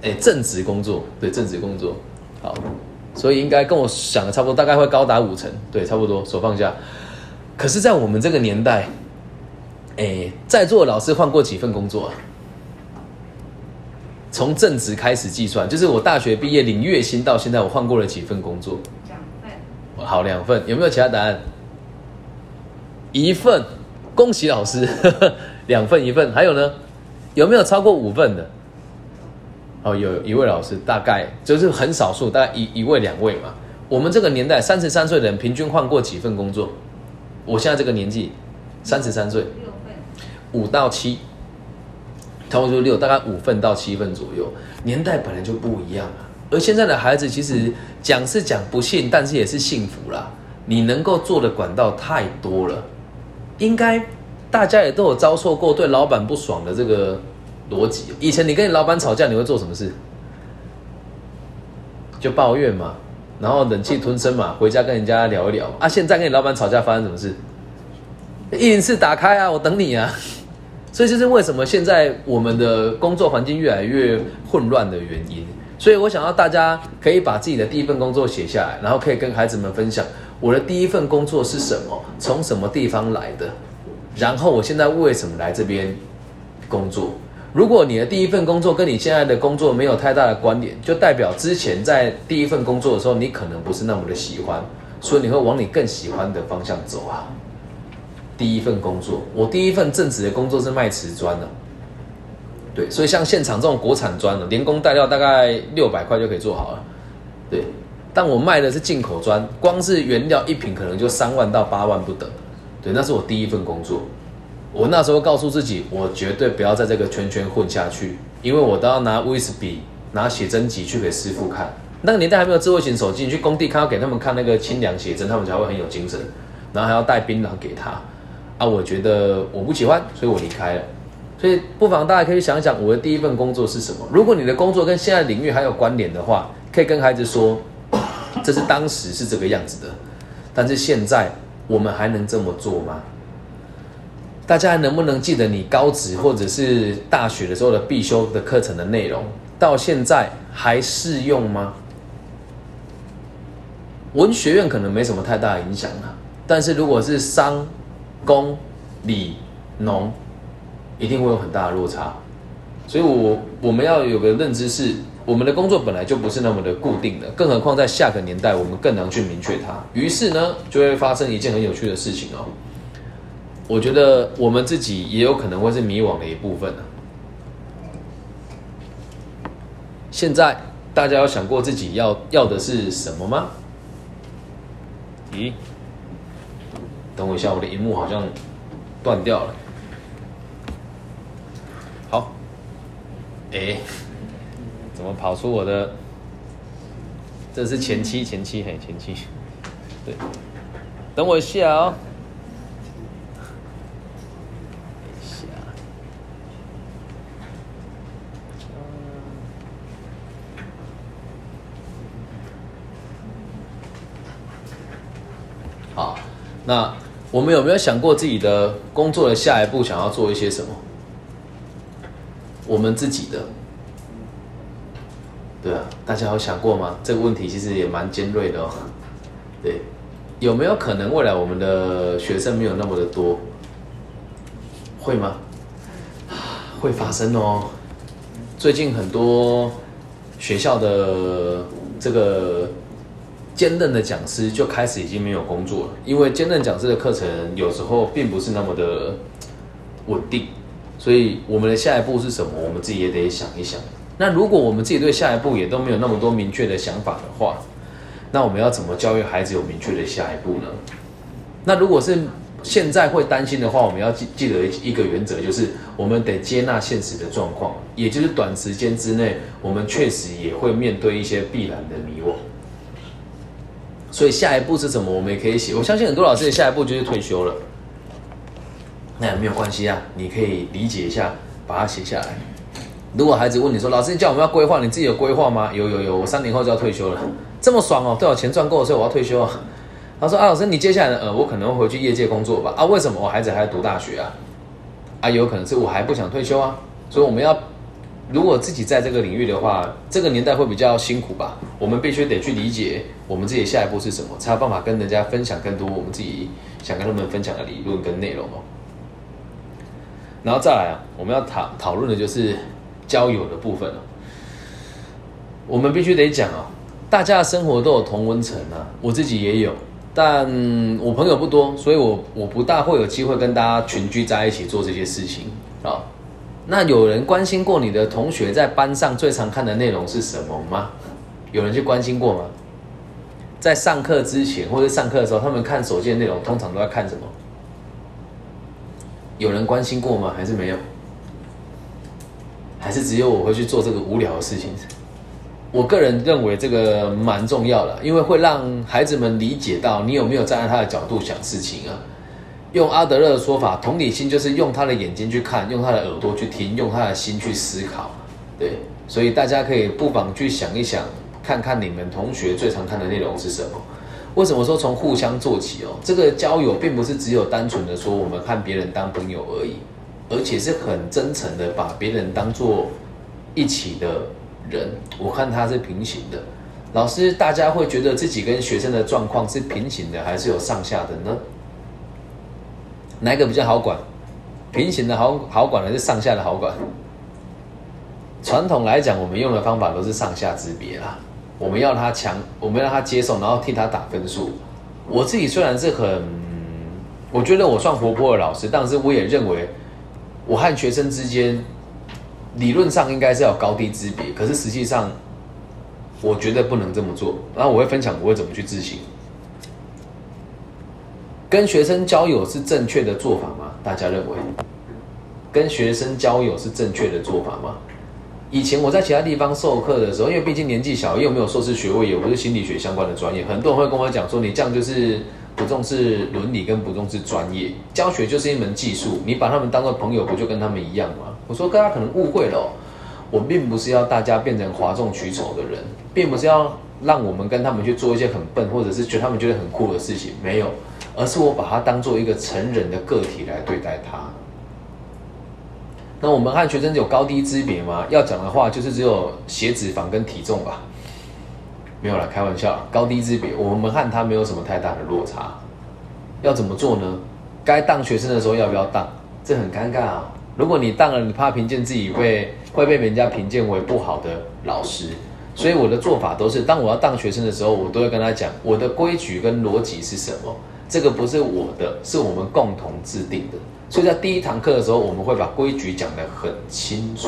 哎，正职工作，对，正职工作。好，所以应该跟我想的差不多，大概会高达五成，对，差不多。手放下。可是，在我们这个年代，哎，在座的老师换过几份工作啊？从正职开始计算，就是我大学毕业领月薪到现在，我换过了几份工作？两份。好，两份。有没有其他答案？一份，恭喜老师，(laughs) 两份一份，还有呢？有没有超过五份的？哦，有一位老师，大概就是很少数，大概一一位两位嘛。我们这个年代，三十三岁的人平均换过几份工作？我现在这个年纪，三十三岁，六份，五到七，差不多六，大概五份到七份左右。年代本来就不一样啊。而现在的孩子，其实讲是讲不幸，但是也是幸福啦。你能够做的管道太多了。应该大家也都有遭受过对老板不爽的这个逻辑。以前你跟你老板吵架，你会做什么事？就抱怨嘛，然后忍气吞声嘛，回家跟人家聊一聊。啊，现在跟你老板吵架发生什么事？一零四打开啊，我等你啊。所以这是为什么现在我们的工作环境越来越混乱的原因。所以我想要大家可以把自己的第一份工作写下来，然后可以跟孩子们分享。我的第一份工作是什么？从什么地方来的？然后我现在为什么来这边工作？如果你的第一份工作跟你现在的工作没有太大的关联，就代表之前在第一份工作的时候，你可能不是那么的喜欢，所以你会往你更喜欢的方向走啊。第一份工作，我第一份正职的工作是卖瓷砖的。对，所以像现场这种国产砖的，连工带料大概六百块就可以做好了。对，但我卖的是进口砖，光是原料一瓶可能就三万到八万不等。对，那是我第一份工作。我那时候告诉自己，我绝对不要在这个圈圈混下去，因为我都要拿威士笔、拿写真集去给师傅看。那个年代还没有智慧型手机，你去工地看要给他们看那个清凉写真，他们才会很有精神。然后还要带槟榔给他。啊，我觉得我不喜欢，所以我离开了。所以不妨大家可以想想，我的第一份工作是什么？如果你的工作跟现在领域还有关联的话，可以跟孩子说，这是当时是这个样子的，但是现在我们还能这么做吗？大家还能不能记得你高职或者是大学的时候的必修的课程的内容？到现在还适用吗？文学院可能没什么太大影响了，但是如果是商、工、理、农，一定会有很大的落差，所以，我我们要有个认知是，我们的工作本来就不是那么的固定的，更何况在下个年代，我们更难去明确它。于是呢，就会发生一件很有趣的事情哦。我觉得我们自己也有可能会是迷惘的一部分呢。现在大家有想过自己要要的是什么吗？咦，等我一下，我的荧幕好像断掉了。好，哎，怎么跑出我的？这是前期，前期，嘿，前期，对，等我一下哦。一下，好，那我们有没有想过自己的工作的下一步想要做一些什么？我们自己的，对啊，大家有想过吗？这个问题其实也蛮尖锐的哦。(laughs) 对，有没有可能未来我们的学生没有那么的多？会吗？(sighs) 会发生哦。最近很多学校的这个兼任的讲师就开始已经没有工作了，因为兼任讲师的课程有时候并不是那么的稳定。所以我们的下一步是什么？我们自己也得想一想。那如果我们自己对下一步也都没有那么多明确的想法的话，那我们要怎么教育孩子有明确的下一步呢？那如果是现在会担心的话，我们要记记得一个原则，就是我们得接纳现实的状况，也就是短时间之内，我们确实也会面对一些必然的迷惘。所以下一步是什么？我们也可以写。我相信很多老师的下一步就是退休了。那也没有关系啊，你可以理解一下，把它写下来。如果孩子问你说：“老师，你叫我们要规划，你自己有规划吗？”有有有，我三年后就要退休了，这么爽哦！对我钱赚够了，所以我要退休啊。(laughs) 他说：“啊，老师，你接下来呢？呃，我可能会回去业界工作吧。啊，为什么？我孩子还在读大学啊。啊，有可能是我还不想退休啊。所以我们要，如果自己在这个领域的话，这个年代会比较辛苦吧。我们必须得去理解我们自己下一步是什么，才有办法跟人家分享更多我们自己想跟他们分享的理论跟内容哦。”然后再来啊，我们要讨讨论的就是交友的部分。我们必须得讲啊，大家的生活都有同温层啊，我自己也有，但我朋友不多，所以我我不大会有机会跟大家群聚在一起做这些事情啊。那有人关心过你的同学在班上最常看的内容是什么吗？有人去关心过吗？在上课之前或者上课的时候，他们看手机的内容通常都在看什么？有人关心过吗？还是没有？还是只有我会去做这个无聊的事情？我个人认为这个蛮重要的，因为会让孩子们理解到你有没有站在他的角度想事情啊。用阿德勒的说法，同理心就是用他的眼睛去看，用他的耳朵去听，用他的心去思考。对，所以大家可以不妨去想一想，看看你们同学最常看的内容是什么。为什么说从互相做起哦？这个交友并不是只有单纯的说我们看别人当朋友而已，而且是很真诚的把别人当做一起的人。我看他是平行的。老师，大家会觉得自己跟学生的状况是平行的，还是有上下的呢？哪一个比较好管？平行的好好管，还是上下的好管？传统来讲，我们用的方法都是上下之别啦。我们要他强，我们让他接受，然后替他打分数。我自己虽然是很，我觉得我算活泼的老师，但是我也认为，我和学生之间理论上应该是要高低之别，可是实际上，我觉得不能这么做。然后我会分享我会怎么去执行。跟学生交友是正确的做法吗？大家认为？跟学生交友是正确的做法吗？以前我在其他地方授课的时候，因为毕竟年纪小，又没有硕士学位，也不是心理学相关的专业，很多人会跟我讲说，你这样就是不重视伦理跟不重视专业。教学就是一门技术，你把他们当做朋友，不就跟他们一样吗？我说大家可能误会了，我并不是要大家变成哗众取宠的人，并不是要让我们跟他们去做一些很笨，或者是觉得他们觉得很酷的事情，没有，而是我把他当做一个成人的个体来对待他。那我们和学生有高低之别吗？要讲的话，就是只有血脂肪跟体重吧。没有了，开玩笑，高低之别，我们和他没有什么太大的落差。要怎么做呢？该当学生的时候要不要当？这很尴尬啊。如果你当了，你怕评鉴自己会会被人家评鉴为不好的老师，所以我的做法都是，当我要当学生的时候，我都会跟他讲我的规矩跟逻辑是什么。这个不是我的，是我们共同制定的。所以在第一堂课的时候，我们会把规矩讲得很清楚，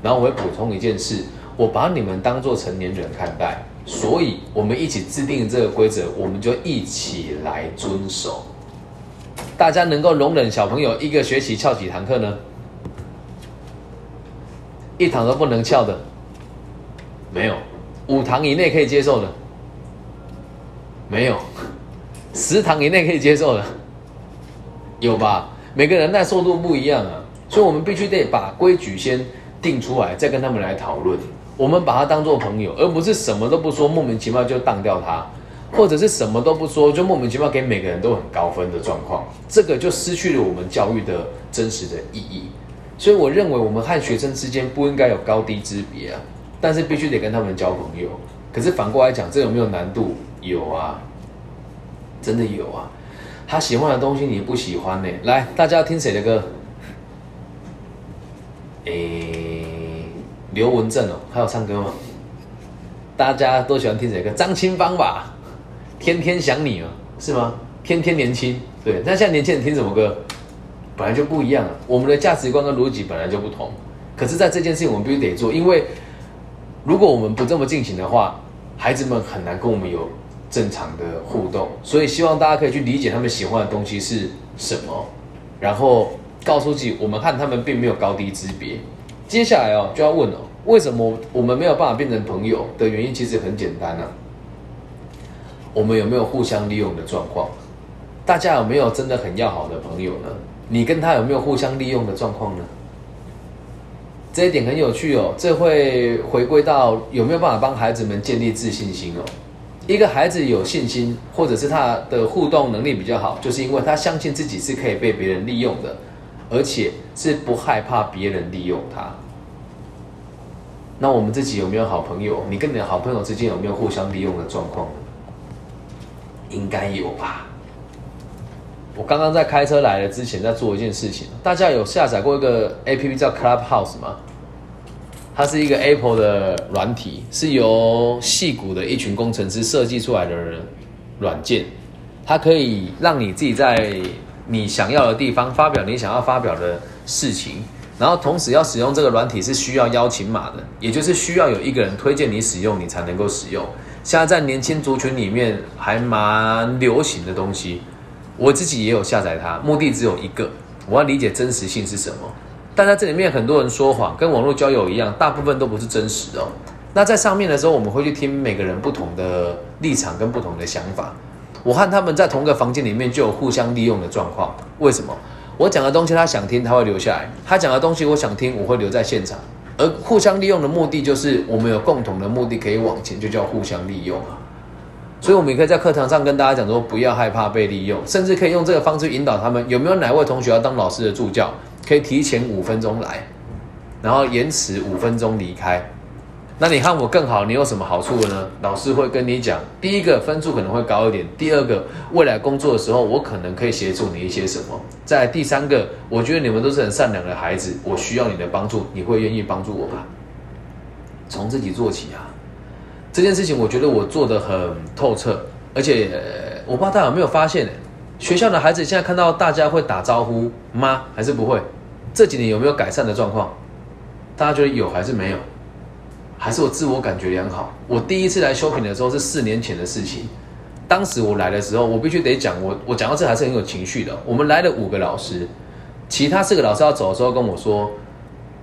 然后我会补充一件事：我把你们当做成年人看待，所以我们一起制定这个规则，我们就一起来遵守。大家能够容忍小朋友一个学期翘几堂课呢？一堂都不能翘的，没有；五堂以内可以接受的，没有；十堂以内可以接受的，有吧？每个人耐受度不一样啊，所以我们必须得把规矩先定出来，再跟他们来讨论。我们把他当做朋友，而不是什么都不说，莫名其妙就当掉他，或者是什么都不说，就莫名其妙给每个人都很高分的状况，这个就失去了我们教育的真实的意义。所以我认为我们和学生之间不应该有高低之别啊，但是必须得跟他们交朋友。可是反过来讲，这有没有难度？有啊，真的有啊。他喜欢的东西你不喜欢呢？来，大家要听谁的歌？诶，刘文正哦，还有唱歌吗？大家都喜欢听谁歌？张清芳吧，《天天想你》哦，是吗？天天年轻，对。那现在年轻人听什么歌？本来就不一样了，我们的价值观跟逻辑本来就不同。可是，在这件事情我们必须得做，因为如果我们不这么进行的话，孩子们很难跟我们有。正常的互动，所以希望大家可以去理解他们喜欢的东西是什么，然后告诉自己，我们和他们并没有高低之别。接下来哦，就要问哦，为什么我们没有办法变成朋友的原因，其实很简单啊。我们有没有互相利用的状况？大家有没有真的很要好的朋友呢？你跟他有没有互相利用的状况呢？这一点很有趣哦，这会回归到有没有办法帮孩子们建立自信心哦。一个孩子有信心，或者是他的互动能力比较好，就是因为他相信自己是可以被别人利用的，而且是不害怕别人利用他。那我们自己有没有好朋友？你跟你的好朋友之间有没有互相利用的状况？应该有吧。我刚刚在开车来了之前，在做一件事情。大家有下载过一个 A P P 叫 Clubhouse 吗？它是一个 Apple 的软体，是由戏骨的一群工程师设计出来的软件。它可以让你自己在你想要的地方发表你想要发表的事情，然后同时要使用这个软体是需要邀请码的，也就是需要有一个人推荐你使用，你才能够使用。现在在年轻族群里面还蛮流行的东西，我自己也有下载它，目的只有一个，我要理解真实性是什么。但在这里面，很多人说谎，跟网络交友一样，大部分都不是真实的。那在上面的时候，我们会去听每个人不同的立场跟不同的想法。我和他们在同一个房间里面就有互相利用的状况。为什么？我讲的东西他想听，他会留下来；他讲的东西我想听，我会留在现场。而互相利用的目的，就是我们有共同的目的可以往前，就叫互相利用啊。所以，我们也可以在课堂上跟大家讲说，不要害怕被利用，甚至可以用这个方式引导他们。有没有哪位同学要当老师的助教？可以提前五分钟来，然后延迟五分钟离开。那你和我更好，你有什么好处呢？老师会跟你讲，第一个分数可能会高一点，第二个未来工作的时候，我可能可以协助你一些什么。在第三个，我觉得你们都是很善良的孩子，我需要你的帮助，你会愿意帮助我吗？从自己做起啊！这件事情我觉得我做的很透彻，而且我不知道大家有没有发现。学校的孩子现在看到大家会打招呼吗？还是不会？这几年有没有改善的状况？大家觉得有还是没有？还是我自我感觉良好？我第一次来修品的时候是四年前的事情，当时我来的时候，我必须得讲，我我讲到这还是很有情绪的。我们来了五个老师，其他四个老师要走的时候跟我说，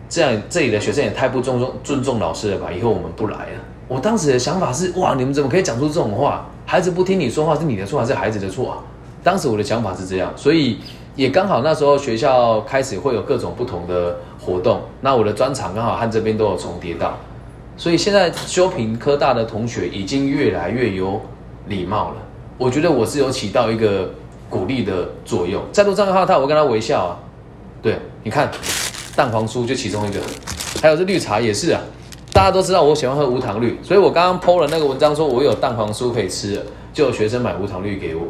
这样这里的学生也太不尊重尊重老师了吧？以后我们不来了。我当时的想法是，哇，你们怎么可以讲出这种话？孩子不听你说话是你的错还是孩子的错啊？当时我的想法是这样，所以也刚好那时候学校开始会有各种不同的活动，那我的专场刚好和这边都有重叠到。所以现在修平科大的同学已经越来越有礼貌了，我觉得我是有起到一个鼓励的作用。在路上看到他，我跟他微笑啊。对，你看，蛋黄酥就其中一个，还有这绿茶也是啊。大家都知道我喜欢喝无糖绿，所以我刚刚 PO 了那个文章，说我有蛋黄酥可以吃，就有学生买无糖绿给我。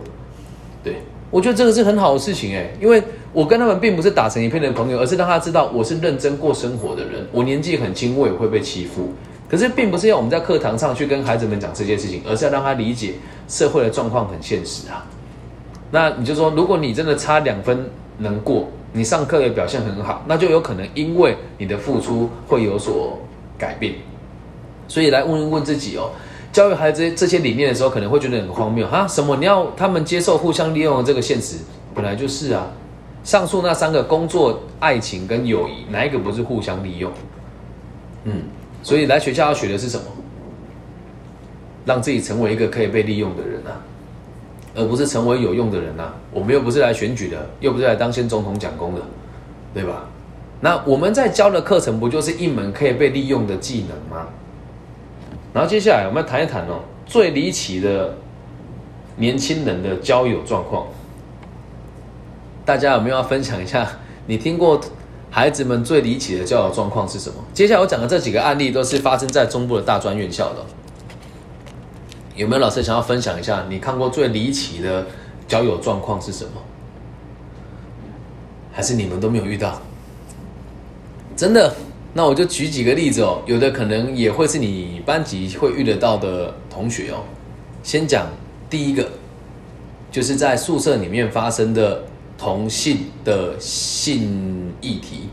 对，我觉得这个是很好的事情哎，因为我跟他们并不是打成一片的朋友，而是让他知道我是认真过生活的人。我年纪很轻，我也会被欺负。可是，并不是要我们在课堂上去跟孩子们讲这件事情，而是要让他理解社会的状况很现实啊。那你就说，如果你真的差两分能过，你上课的表现很好，那就有可能因为你的付出会有所改变。所以来问一问自己哦，教育孩子这些理念的时候，可能会觉得很荒谬哈？什么？你要他们接受互相利用的这个现实？本来就是啊。上述那三个工作、爱情跟友谊，哪一个不是互相利用？嗯。所以来学校要学的是什么？让自己成为一个可以被利用的人啊，而不是成为有用的人啊。我们又不是来选举的，又不是来当选总统讲功的，对吧？那我们在教的课程不就是一门可以被利用的技能吗？然后接下来我们要谈一谈哦，最离奇的年轻人的交友状况。大家有没有要分享一下？你听过？孩子们最离奇的交友状况是什么？接下来我讲的这几个案例都是发生在中部的大专院校的。有没有老师想要分享一下你看过最离奇的交友状况是什么？还是你们都没有遇到？真的？那我就举几个例子哦，有的可能也会是你班级会遇得到的同学哦。先讲第一个，就是在宿舍里面发生的。同性的性议题，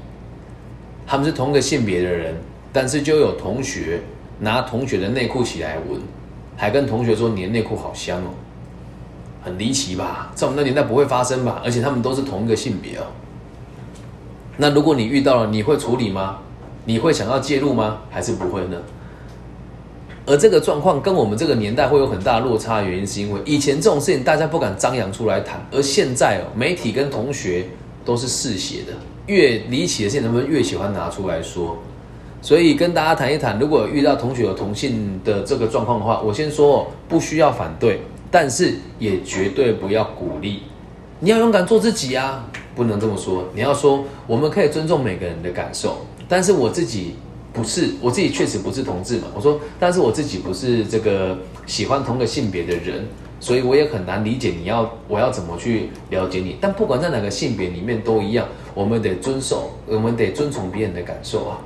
他们是同个性别的人，但是就有同学拿同学的内裤起来闻，还跟同学说你的内裤好香哦，很离奇吧？在我们那年代不会发生吧？而且他们都是同一个性别哦。那如果你遇到了，你会处理吗？你会想要介入吗？还是不会呢？而这个状况跟我们这个年代会有很大落差原因，是因为以前这种事情大家不敢张扬出来谈，而现在哦，媒体跟同学都是嗜血的，越离奇的事情，他们越喜欢拿出来说。所以跟大家谈一谈，如果遇到同学有同性的这个状况的话，我先说不需要反对，但是也绝对不要鼓励。你要勇敢做自己啊，不能这么说。你要说我们可以尊重每个人的感受，但是我自己。不是我自己确实不是同志嘛？我说，但是我自己不是这个喜欢同个性别的人，所以我也很难理解你要我要怎么去了解你。但不管在哪个性别里面都一样，我们得遵守，我们得遵从别人的感受啊。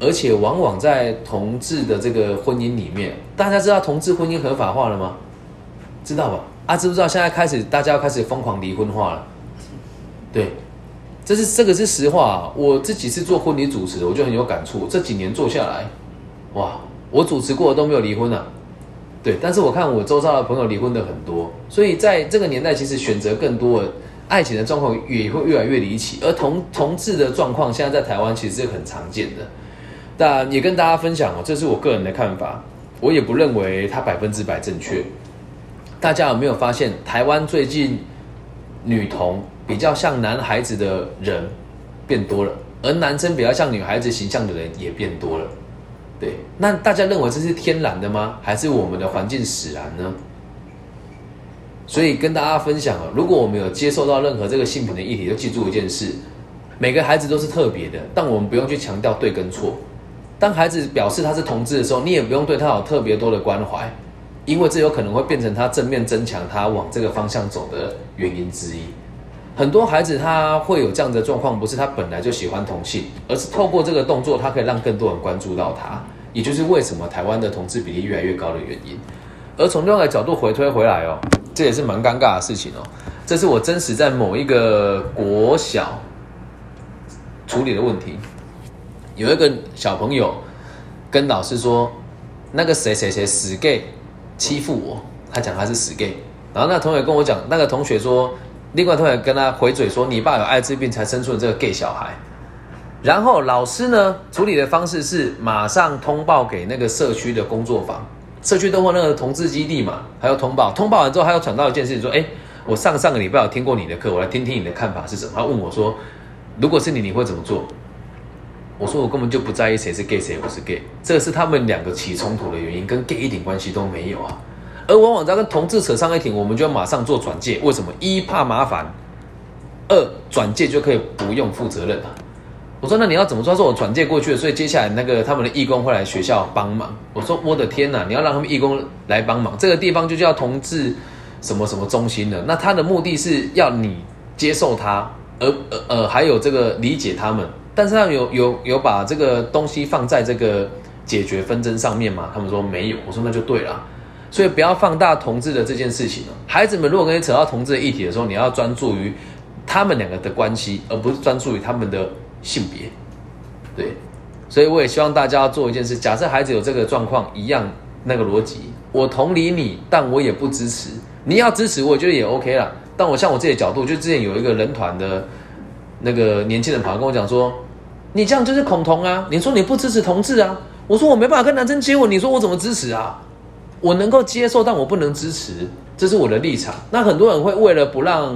而且往往在同志的这个婚姻里面，大家知道同志婚姻合法化了吗？知道吧？啊，知不知道现在开始大家要开始疯狂离婚化了？对。这是这个是实话，我自己是做婚礼主持的，我就很有感触。这几年做下来，哇，我主持过的都没有离婚啊，对。但是我看我周遭的朋友离婚的很多，所以在这个年代，其实选择更多，爱情的状况也会越来越离奇。而同同志的状况，现在在台湾其实是很常见的。但也跟大家分享哦，这是我个人的看法，我也不认为它百分之百正确。大家有没有发现，台湾最近女同？比较像男孩子的人变多了，而男生比较像女孩子形象的人也变多了。对，那大家认为这是天然的吗？还是我们的环境使然呢？所以跟大家分享啊，如果我们有接受到任何这个性品的议题，就记住一件事：每个孩子都是特别的，但我们不用去强调对跟错。当孩子表示他是同志的时候，你也不用对他有特别多的关怀，因为这有可能会变成他正面增强他往这个方向走的原因之一。很多孩子他会有这样的状况，不是他本来就喜欢同性，而是透过这个动作，他可以让更多人关注到他，也就是为什么台湾的同志比例越来越高的原因。而从另外一个角度回推回来哦，这也是蛮尴尬的事情哦。这是我真实在某一个国小处理的问题。有一个小朋友跟老师说，那个谁谁谁死 gay 欺负我，他讲他是死 gay，然后那同学跟我讲，那个同学说，另外同学跟他回嘴说，你爸有艾滋病才生出了这个 gay 小孩。然后老师呢处理的方式是马上通报给那个社区的工作坊，社区都会那个同志基地嘛，还要通报，通报完之后还要传到一件事情说，哎，我上上个礼拜有听过你的课，我来听听你的看法是什么。他问我说，如果是你，你会怎么做？我说我根本就不在意谁是 gay 谁不是 gay，这是他们两个起冲突的原因，跟 gay 一点关系都没有啊。而往往只要跟同志扯上一点，我们就要马上做转介，为什么？一怕麻烦，二转介就可以不用负责任了。我说那你要怎么说？说我转介过去了，所以接下来那个他们的义工会来学校帮忙。我说我的天哪，你要让他们义工来帮忙，这个地方就叫同志什么什么中心了。那他的目的是要你接受他，而呃呃还有这个理解他们，但是他有有有把这个东西放在这个解决纷争上面吗？他们说没有。我说那就对了，所以不要放大同志的这件事情。孩子们如果跟你扯到同志的议题的时候，你要专注于他们两个的关系，而不是专注于他们的。性别，对，所以我也希望大家要做一件事。假设孩子有这个状况，一样那个逻辑，我同理你，但我也不支持。你要支持，我觉得也 OK 啦。但我像我自己的角度，就之前有一个人团的那个年轻人朋友跟我讲说：“你这样就是恐同啊！你说你不支持同志啊？”我说：“我没办法跟男生接吻，你说我怎么支持啊？我能够接受，但我不能支持，这是我的立场。”那很多人会为了不让。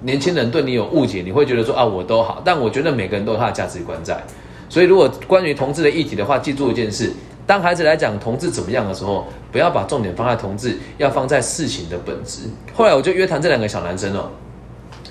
年轻人对你有误解，你会觉得说啊，我都好，但我觉得每个人都有他的价值观在。所以，如果关于同志的议题的话，记住一件事：当孩子来讲同志怎么样的时候，不要把重点放在同志，要放在事情的本质。后来我就约谈这两个小男生哦，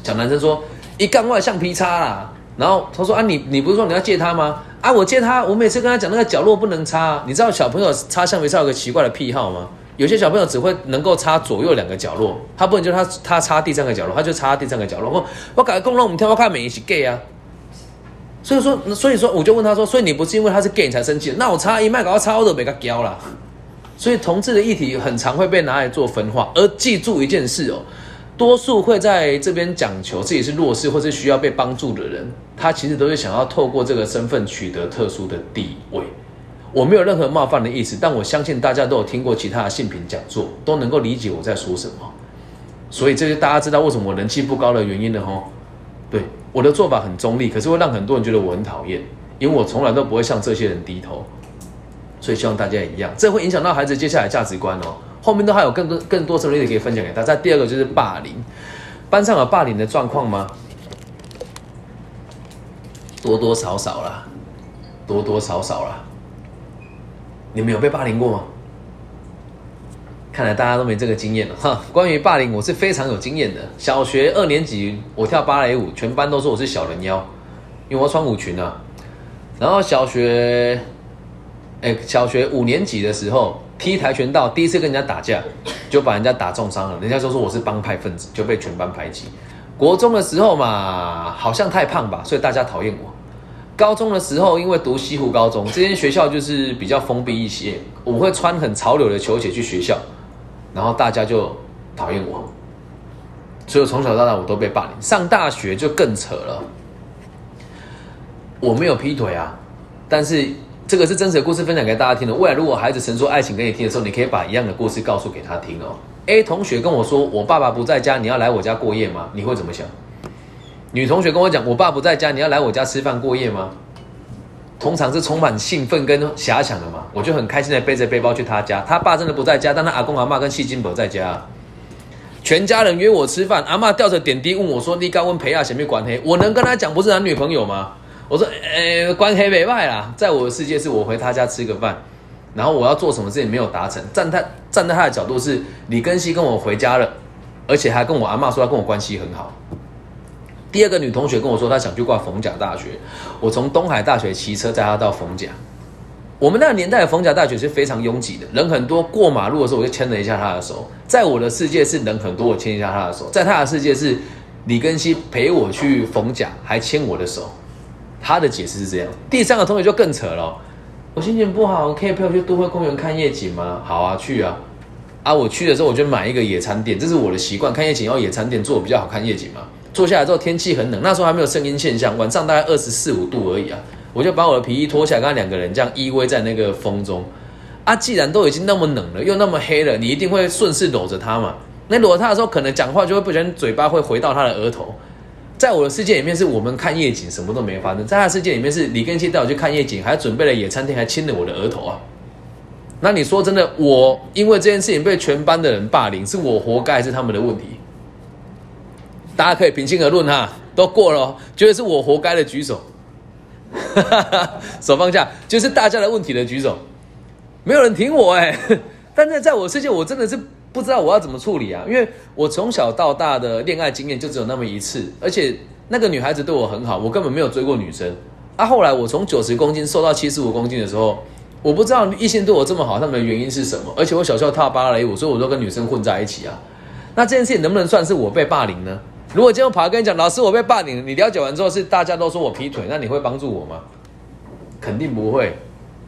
小男生说一干外橡皮擦啦，然后他说啊，你你不是说你要借他吗？啊，我借他，我每次跟他讲那个角落不能擦，你知道小朋友擦橡皮擦有个奇怪的癖好吗？有些小朋友只会能够擦左右两个角落，他不能就他他擦第三个角落，他就擦第三个角落。我我改工人，我们跳我看美一起 gay 啊。所以说所以说我就问他说，所以你不是因为他是 gay 才生气？那我擦一麦搞到擦我都没个胶了。所以同志的议题很常会被拿来做分化，而记住一件事哦，多数会在这边讲求自己是弱势或是需要被帮助的人，他其实都是想要透过这个身份取得特殊的地位。我没有任何冒犯的意思，但我相信大家都有听过其他的性品讲座，都能够理解我在说什么。所以这些大家知道为什么我人气不高的原因了吼。对，我的做法很中立，可是会让很多人觉得我很讨厌，因为我从来都不会向这些人低头。所以希望大家也一样，这会影响到孩子接下来价值观哦。后面都还有更多更多什么例子可以分享给大家。第二个就是霸凌，班上有霸凌的状况吗？多多少少啦，多多少少啦。你们有被霸凌过吗？看来大家都没这个经验了哈。关于霸凌，我是非常有经验的。小学二年级，我跳芭蕾舞，全班都说我是小人妖，因为我穿舞裙啊。然后小学，哎，小学五年级的时候踢跆拳道，第一次跟人家打架，就把人家打重伤了，人家就说我是帮派分子，就被全班排挤。国中的时候嘛，好像太胖吧，所以大家讨厌我。高中的时候，因为读西湖高中，这间学校就是比较封闭一些，我会穿很潮流的球鞋去学校，然后大家就讨厌我，所以从小到大我都被霸凌。上大学就更扯了，我没有劈腿啊，但是这个是真实的故事分享给大家听的。未来如果孩子曾说爱情给你听的时候，你可以把一样的故事告诉给他听哦。A 同学跟我说，我爸爸不在家，你要来我家过夜吗？你会怎么想？女同学跟我讲，我爸不在家，你要来我家吃饭过夜吗？通常是充满兴奋跟遐想的嘛，我就很开心的背着背包去他家。他爸真的不在家，但他阿公阿妈跟谢金伯在家，全家人约我吃饭。阿妈吊着点滴问我说：“你刚问培亚前面关黑，我能跟他讲不是男女朋友吗？”我说：“呃，关黑没外啦，在我的世界是我回他家吃个饭，然后我要做什么事情没有达成，站他站在他的角度是李根熙跟我回家了，而且还跟我阿妈说他跟我关系很好。”第二个女同学跟我说，她想去挂逢甲大学。我从东海大学骑车载她到逢甲。我们那个年代的逢甲大学是非常拥挤的，人很多。过马路的时候，我就牵了一下她的手。在我的世界是人很多，我牵一下她的手；在她的世界是李根熙陪我去逢甲，还牵我的手。她的解释是这样。第三个同学就更扯了，我心情不好，可以陪我去都会公园看夜景吗？好啊，去啊！啊，我去的时候我就买一个野餐垫，这是我的习惯，看夜景要野餐垫做比较好看夜景嘛。坐下来之后，天气很冷，那时候还没有声音现象，晚上大概二十四五度而已啊。我就把我的皮衣脱下来，跟他两个人这样依偎在那个风中。啊，既然都已经那么冷了，又那么黑了，你一定会顺势搂着他嘛。那搂他的时候，可能讲话就会不小心嘴巴会回到他的额头。在我的世界里面，是我们看夜景，什么都没发生；在他的世界里面，是李根熙带我去看夜景，还准备了野餐厅，还亲了我的额头啊。那你说真的，我因为这件事情被全班的人霸凌，是我活该，还是他们的问题？大家可以平心而论哈，都过了，觉得是我活该的举手，(laughs) 手放下，就是大家的问题的举手，没有人挺我哎。(laughs) 但是在我世界，我真的是不知道我要怎么处理啊，因为我从小到大的恋爱经验就只有那么一次，而且那个女孩子对我很好，我根本没有追过女生。啊，后来我从九十公斤瘦到七十五公斤的时候。我不知道异性对我这么好，他们的原因是什么？而且我小时候跳芭蕾舞，所以我都跟女生混在一起啊。那这件事情能不能算是我被霸凌呢？如果今天我跑来跟你讲，老师我被霸凌，你了解完之后是大家都说我劈腿，那你会帮助我吗？肯定不会。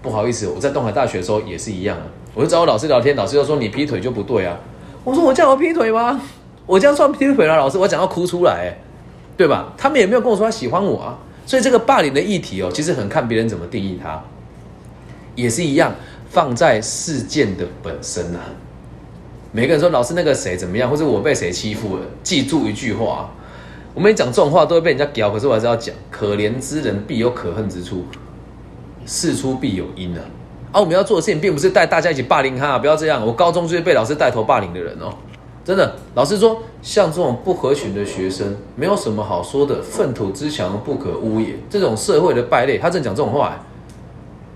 不好意思，我在东海大学的时候也是一样。我就找我老师聊天，老师就说你劈腿就不对啊。我说我这样劈腿吗？我这样算劈腿了，老师我讲要哭出来，对吧？他们也没有跟我说他喜欢我啊。所以这个霸凌的议题哦，其实很看别人怎么定义它。也是一样，放在事件的本身呐。每个人说老师那个谁怎么样，或者我被谁欺负了，记住一句话：我们讲这种话都会被人家屌，可是我还是要讲，可怜之人必有可恨之处，事出必有因啊。啊，我们要做的事情并不是带大家一起霸凌他，不要这样。我高中就是被老师带头霸凌的人哦，真的。老师说，像这种不合群的学生，没有什么好说的，粪土之强不可污也。这种社会的败类，他正讲这种话，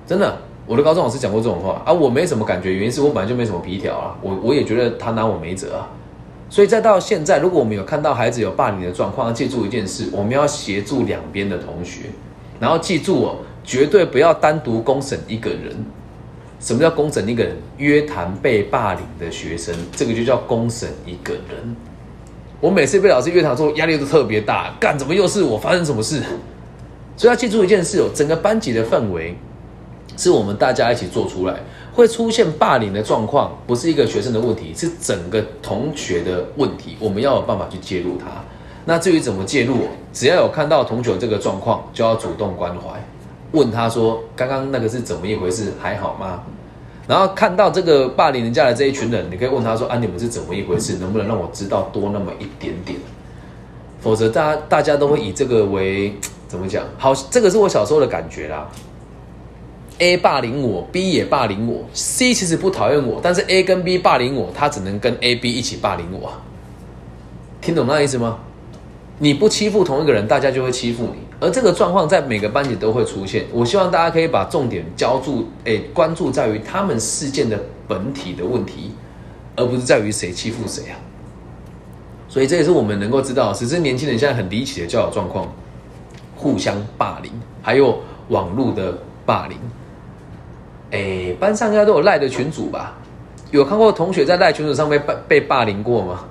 真的。我的高中老师讲过这种话啊，我没什么感觉，原因是我本来就没什么皮条啊，我我也觉得他拿我没辙啊，所以再到现在，如果我们有看到孩子有霸凌的状况，要记住一件事，我们要协助两边的同学，然后记住哦，绝对不要单独公审一个人。什么叫公审一个人？约谈被霸凌的学生，这个就叫公审一个人。我每次被老师约谈之后，压力都特别大，干怎么又是我？发生什么事？所以要记住一件事哦，整个班级的氛围。是我们大家一起做出来，会出现霸凌的状况，不是一个学生的问题，是整个同学的问题。我们要有办法去介入他。那至于怎么介入，只要有看到同学这个状况，就要主动关怀，问他说：“刚刚那个是怎么一回事？还好吗？”然后看到这个霸凌人家的这一群人，你可以问他说：“啊，你们是怎么一回事？能不能让我知道多那么一点点？否则，大家大家都会以这个为怎么讲？好，这个是我小时候的感觉啦。” A 霸凌我，B 也霸凌我，C 其实不讨厌我，但是 A 跟 B 霸凌我，他只能跟 A、B 一起霸凌我。听懂那意思吗？你不欺负同一个人，大家就会欺负你，而这个状况在每个班级都会出现。我希望大家可以把重点交注，诶，关注在于他们事件的本体的问题，而不是在于谁欺负谁啊。所以这也是我们能够知道，只是年轻人现在很离奇的交友状况，互相霸凌，还有网络的霸凌。哎，班上应该都有赖的群主吧？有看过同学在赖群主上被被霸凌过吗？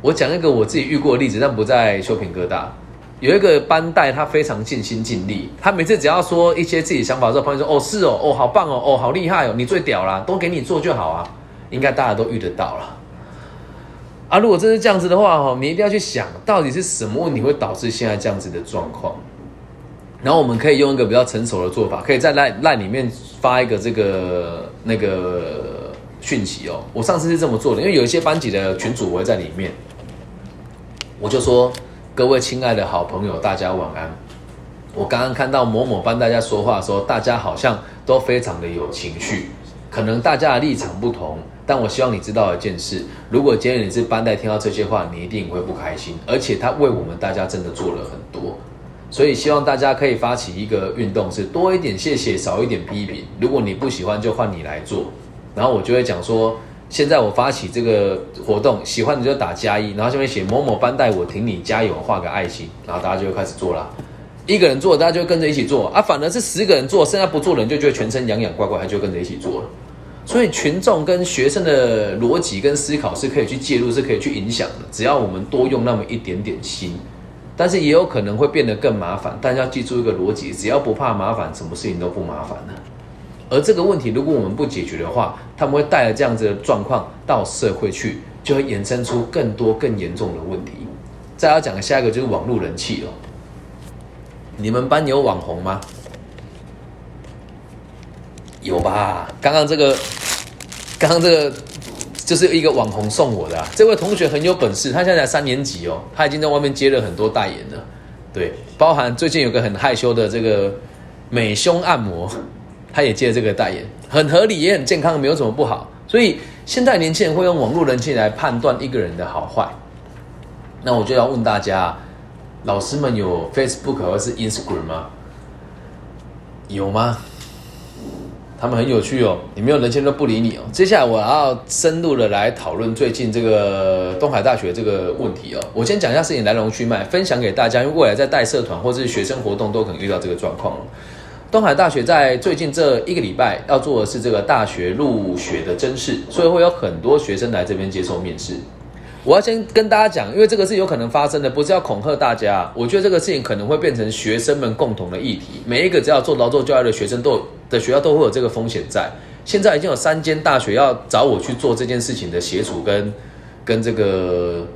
我讲一个我自己遇过的例子，但不在修平哥大。有一个班带，他非常尽心尽力，他每次只要说一些自己想法之后，朋友说：“哦，是哦，哦，好棒哦，哦，好厉害哦，你最屌啦，都给你做就好啊。”应该大家都遇得到了。啊，如果真是这样子的话，哦，你一定要去想到底是什么问题会导致现在这样子的状况。然后我们可以用一个比较成熟的做法，可以在赖赖里面发一个这个那个讯息哦。我上次是这么做的，因为有一些班级的群主我会在里面，我就说各位亲爱的好朋友，大家晚安。我刚刚看到某某班大家说话的时候，大家好像都非常的有情绪，可能大家的立场不同，但我希望你知道一件事：如果今天你是班代，听到这些话，你一定会不开心，而且他为我们大家真的做了很多。所以希望大家可以发起一个运动，是多一点谢谢，少一点批评。如果你不喜欢，就换你来做。然后我就会讲说，现在我发起这个活动，喜欢的就打加一，然后下面写某某班带我挺你，加油，画个爱心，然后大家就会开始做啦。一个人做，大家就跟着一起做啊。反而是十个人做，剩下不做的人就觉得全身痒痒，怪怪，他就跟着一起做了。所以群众跟学生的逻辑跟思考是可以去介入，是可以去影响的。只要我们多用那么一点点心。但是也有可能会变得更麻烦，但要记住一个逻辑：只要不怕麻烦，什么事情都不麻烦了。而这个问题，如果我们不解决的话，他们会带着这样子的状况到社会去，就会衍生出更多更严重的问题。再要讲的下一个就是网络人气了。你们班有网红吗？有吧？刚刚这个，刚刚这个就是一个网红送我的、啊。这位同学很有本事，他现在才三年级哦，他已经在外面接了很多代言了。对，包含最近有个很害羞的这个美胸按摩，他也接了这个代言，很合理，也很健康，没有什么不好。所以现在年轻人会用网络人气来判断一个人的好坏。那我就要问大家，老师们有 Facebook 或是 Instagram 吗？有吗？他们很有趣哦，你没有人气都不理你哦。接下来我要深入的来讨论最近这个东海大学这个问题哦。我先讲一下事情来龙去脉，分享给大家，因为未来在带社团或者是学生活动都可能遇到这个状况。东海大学在最近这一个礼拜要做的是这个大学入学的甄试，所以会有很多学生来这边接受面试。我要先跟大家讲，因为这个是有可能发生的，不是要恐吓大家。我觉得这个事情可能会变成学生们共同的议题。每一个只要做劳作教育的学生都有的学校都会有这个风险在。现在已经有三间大学要找我去做这件事情的协助跟跟这个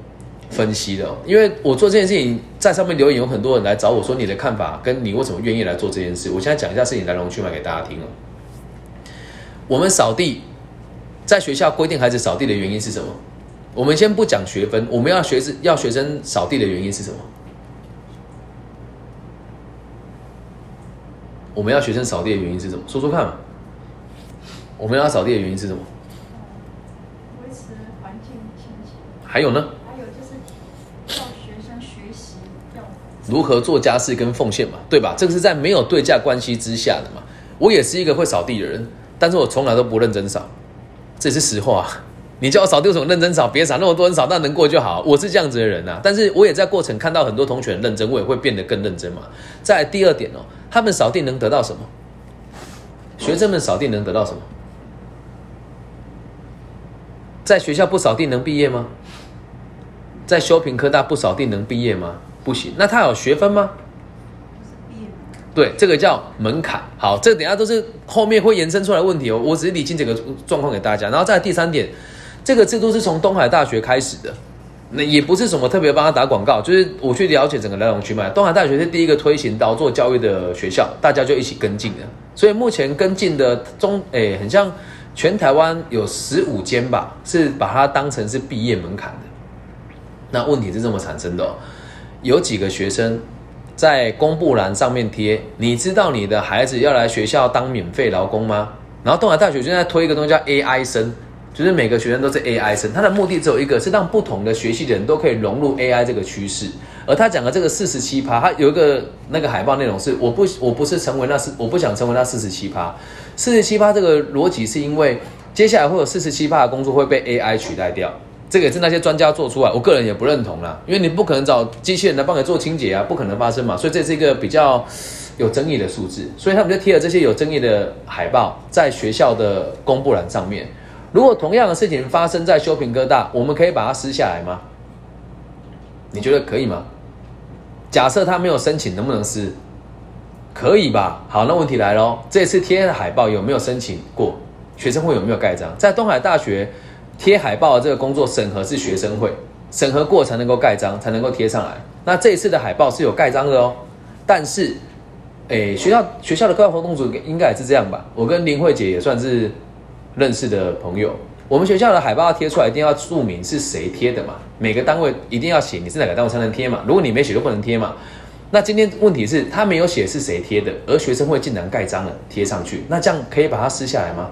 分析的，因为我做这件事情在上面留言有很多人来找我说你的看法跟你为什么愿意来做这件事。我现在讲一下事情来龙去脉给大家听哦。我们扫地在学校规定孩子扫地的原因是什么？我们先不讲学分，我们要学生要学生扫地的原因是什么？我们要学生扫地的原因是什么？说说看嘛。我们要扫地的原因是什么？维持环境清洁，还有呢？还有就是让学生学习要如何做家事跟奉献嘛，对吧？这个是在没有对价关系之下的嘛。我也是一个会扫地的人，但是我从来都不认真扫，这是实话。你叫我扫地，为什么认真扫？别扫那么多人扫，那能过就好。我是这样子的人呐、但是我也在过程看到很多同学很认真，我也会变得更认真嘛。在第二点哦，他们扫地能得到什么？学生们扫地能得到什么？在学校不扫地能毕业吗？在修平科大不扫地能毕业吗？不行。那他有学分吗？就是毕业门槛。对，这个叫门槛。好，这等下都是后面会延伸出来的问题哦。我只是理清这个状况给大家。然后再来第三点，这个制度是从东海大学开始的，那也不是什么特别帮他打广告，就是我去了解整个来龙去脉。东海大学是第一个推行劳作教育的学校，大家就一起跟进的。所以目前跟进的中，诶，很像全台湾有十五间吧，是把它当成是毕业门槛的。那问题是这么产生的、有几个学生在公布栏上面贴，你知道你的孩子要来学校当免费劳工吗？然后东海大学现在推一个东西叫 AI 生，就是每个学生都是 AI 生，他的目的只有一个，是让不同的学习的人都可以融入 AI 这个趋势。而他讲的这个四十七趴，他有一个那个海报内容是，我不我不是成为那四，我不想成为那四十七趴。四十七趴这个逻辑是因为接下来会有四十七趴的工作会被 AI 取代掉。这个也是那些专家做出来，我个人也不认同啦，因为你不可能找机器人来帮你做清洁啊，不可能发生嘛，所以这是一个比较有争议的数字，所以他们就贴了这些有争议的海报在学校的公布栏上面。如果同样的事情发生在修平哥大，我们可以把它撕下来吗？你觉得可以吗？假设他没有申请，能不能撕？可以吧？好，那问题来喽，这次贴的海报有没有申请过？学生会有没有盖章？在东海大学。贴海报的这个工作审核是学生会审核过才能够盖章，才能够贴上来。那这一次的海报是有盖章的哦，但是，诶，学校学校的课外活动组应该也是这样吧？我跟林慧姐也算是认识的朋友。我们学校的海报要贴出来，一定要注明是谁贴的嘛？每个单位一定要写你是哪个单位才能贴嘛？如果你没写就不能贴嘛？那今天问题是，他没有写是谁贴的，而学生会竟然盖章了贴上去，那这样可以把它撕下来吗？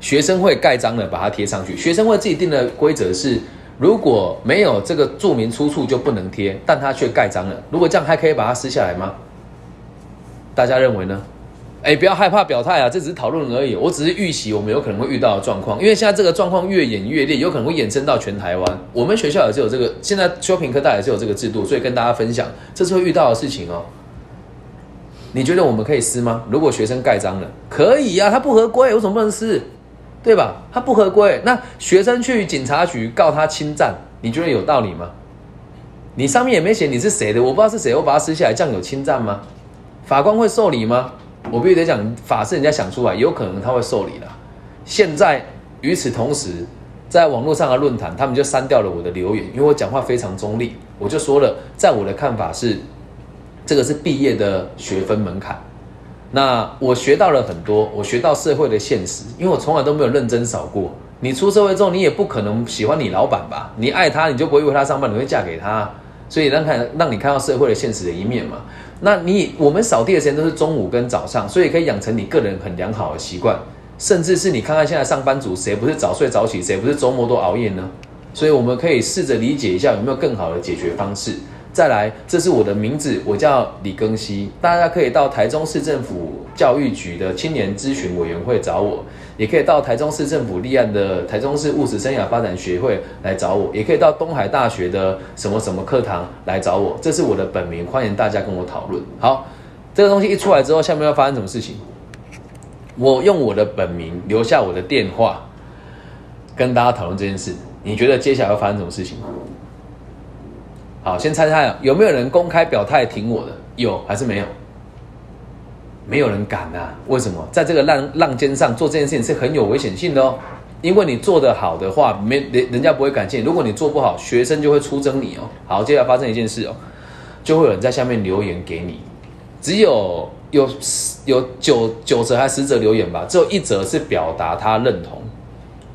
学生会盖章了把它贴上去。学生会自己定的规则是，如果没有这个注明出处就不能贴，但他却盖章了。如果这样还可以把它撕下来吗？大家认为呢？哎，不要害怕表态啊，这只是讨论而已。我只是预习我们有可能会遇到的状况，因为现在这个状况越演越烈，有可能会衍生到全台湾。我们学校也是有这个，现在修平科大也是有这个制度，所以跟大家分享，这是会遇到的事情哦。你觉得我们可以撕吗？如果学生盖章了，可以啊，他不合规，为什么不能撕？对吧？他不合规，那学生去警察局告他侵占，你觉得有道理吗？你上面也没写你是谁的，我不知道是谁，我把它撕下来，这样有侵占吗？法官会受理吗？我必须得讲，法是人家想出来，有可能他会受理的。现在与此同时，在网络上的论坛，他们就删掉了我的留言，因为我讲话非常中立，我就说了，在我的看法是，这个是毕业的学分门槛。那我学到了很多，我学到社会的现实，因为我从来都没有认真扫过。你出社会之后，你也不可能喜欢你老板吧？你爱他，你就不会为他上班，你会嫁给他。所以让看让你看到社会的现实的一面嘛。那你我们扫地的时间都是中午跟早上，所以可以养成你个人很良好的习惯。甚至是你看看现在上班族，谁不是早睡早起，谁不是周末都熬夜呢？所以我们可以试着理解一下有没有更好的解决方式。再来，这是我的名字，我叫李庚希，大家可以到台中市政府教育局的青年咨询委员会找我，也可以到台中市政府立案的台中市务实生涯发展学会来找我，也可以到东海大学的什么什么课堂来找我，这是我的本名，欢迎大家跟我讨论。好，这个东西一出来之后，下面要发生什么事情？我用我的本名留下我的电话，跟大家讨论这件事。你觉得接下来要发生什么事情？好，先猜猜啊，有没有人公开表态挺我的？有还是没有？没有人敢啊！为什么？在这个浪浪尖上做这件事情是很有危险性的哦。因为你做得好的话，没人人家不会感谢；如果你做不好，学生就会出征你哦。好，接下来发生一件事哦，就会有人在下面留言给你。只有有有九九折还十折留言吧，只有一折是表达他认同。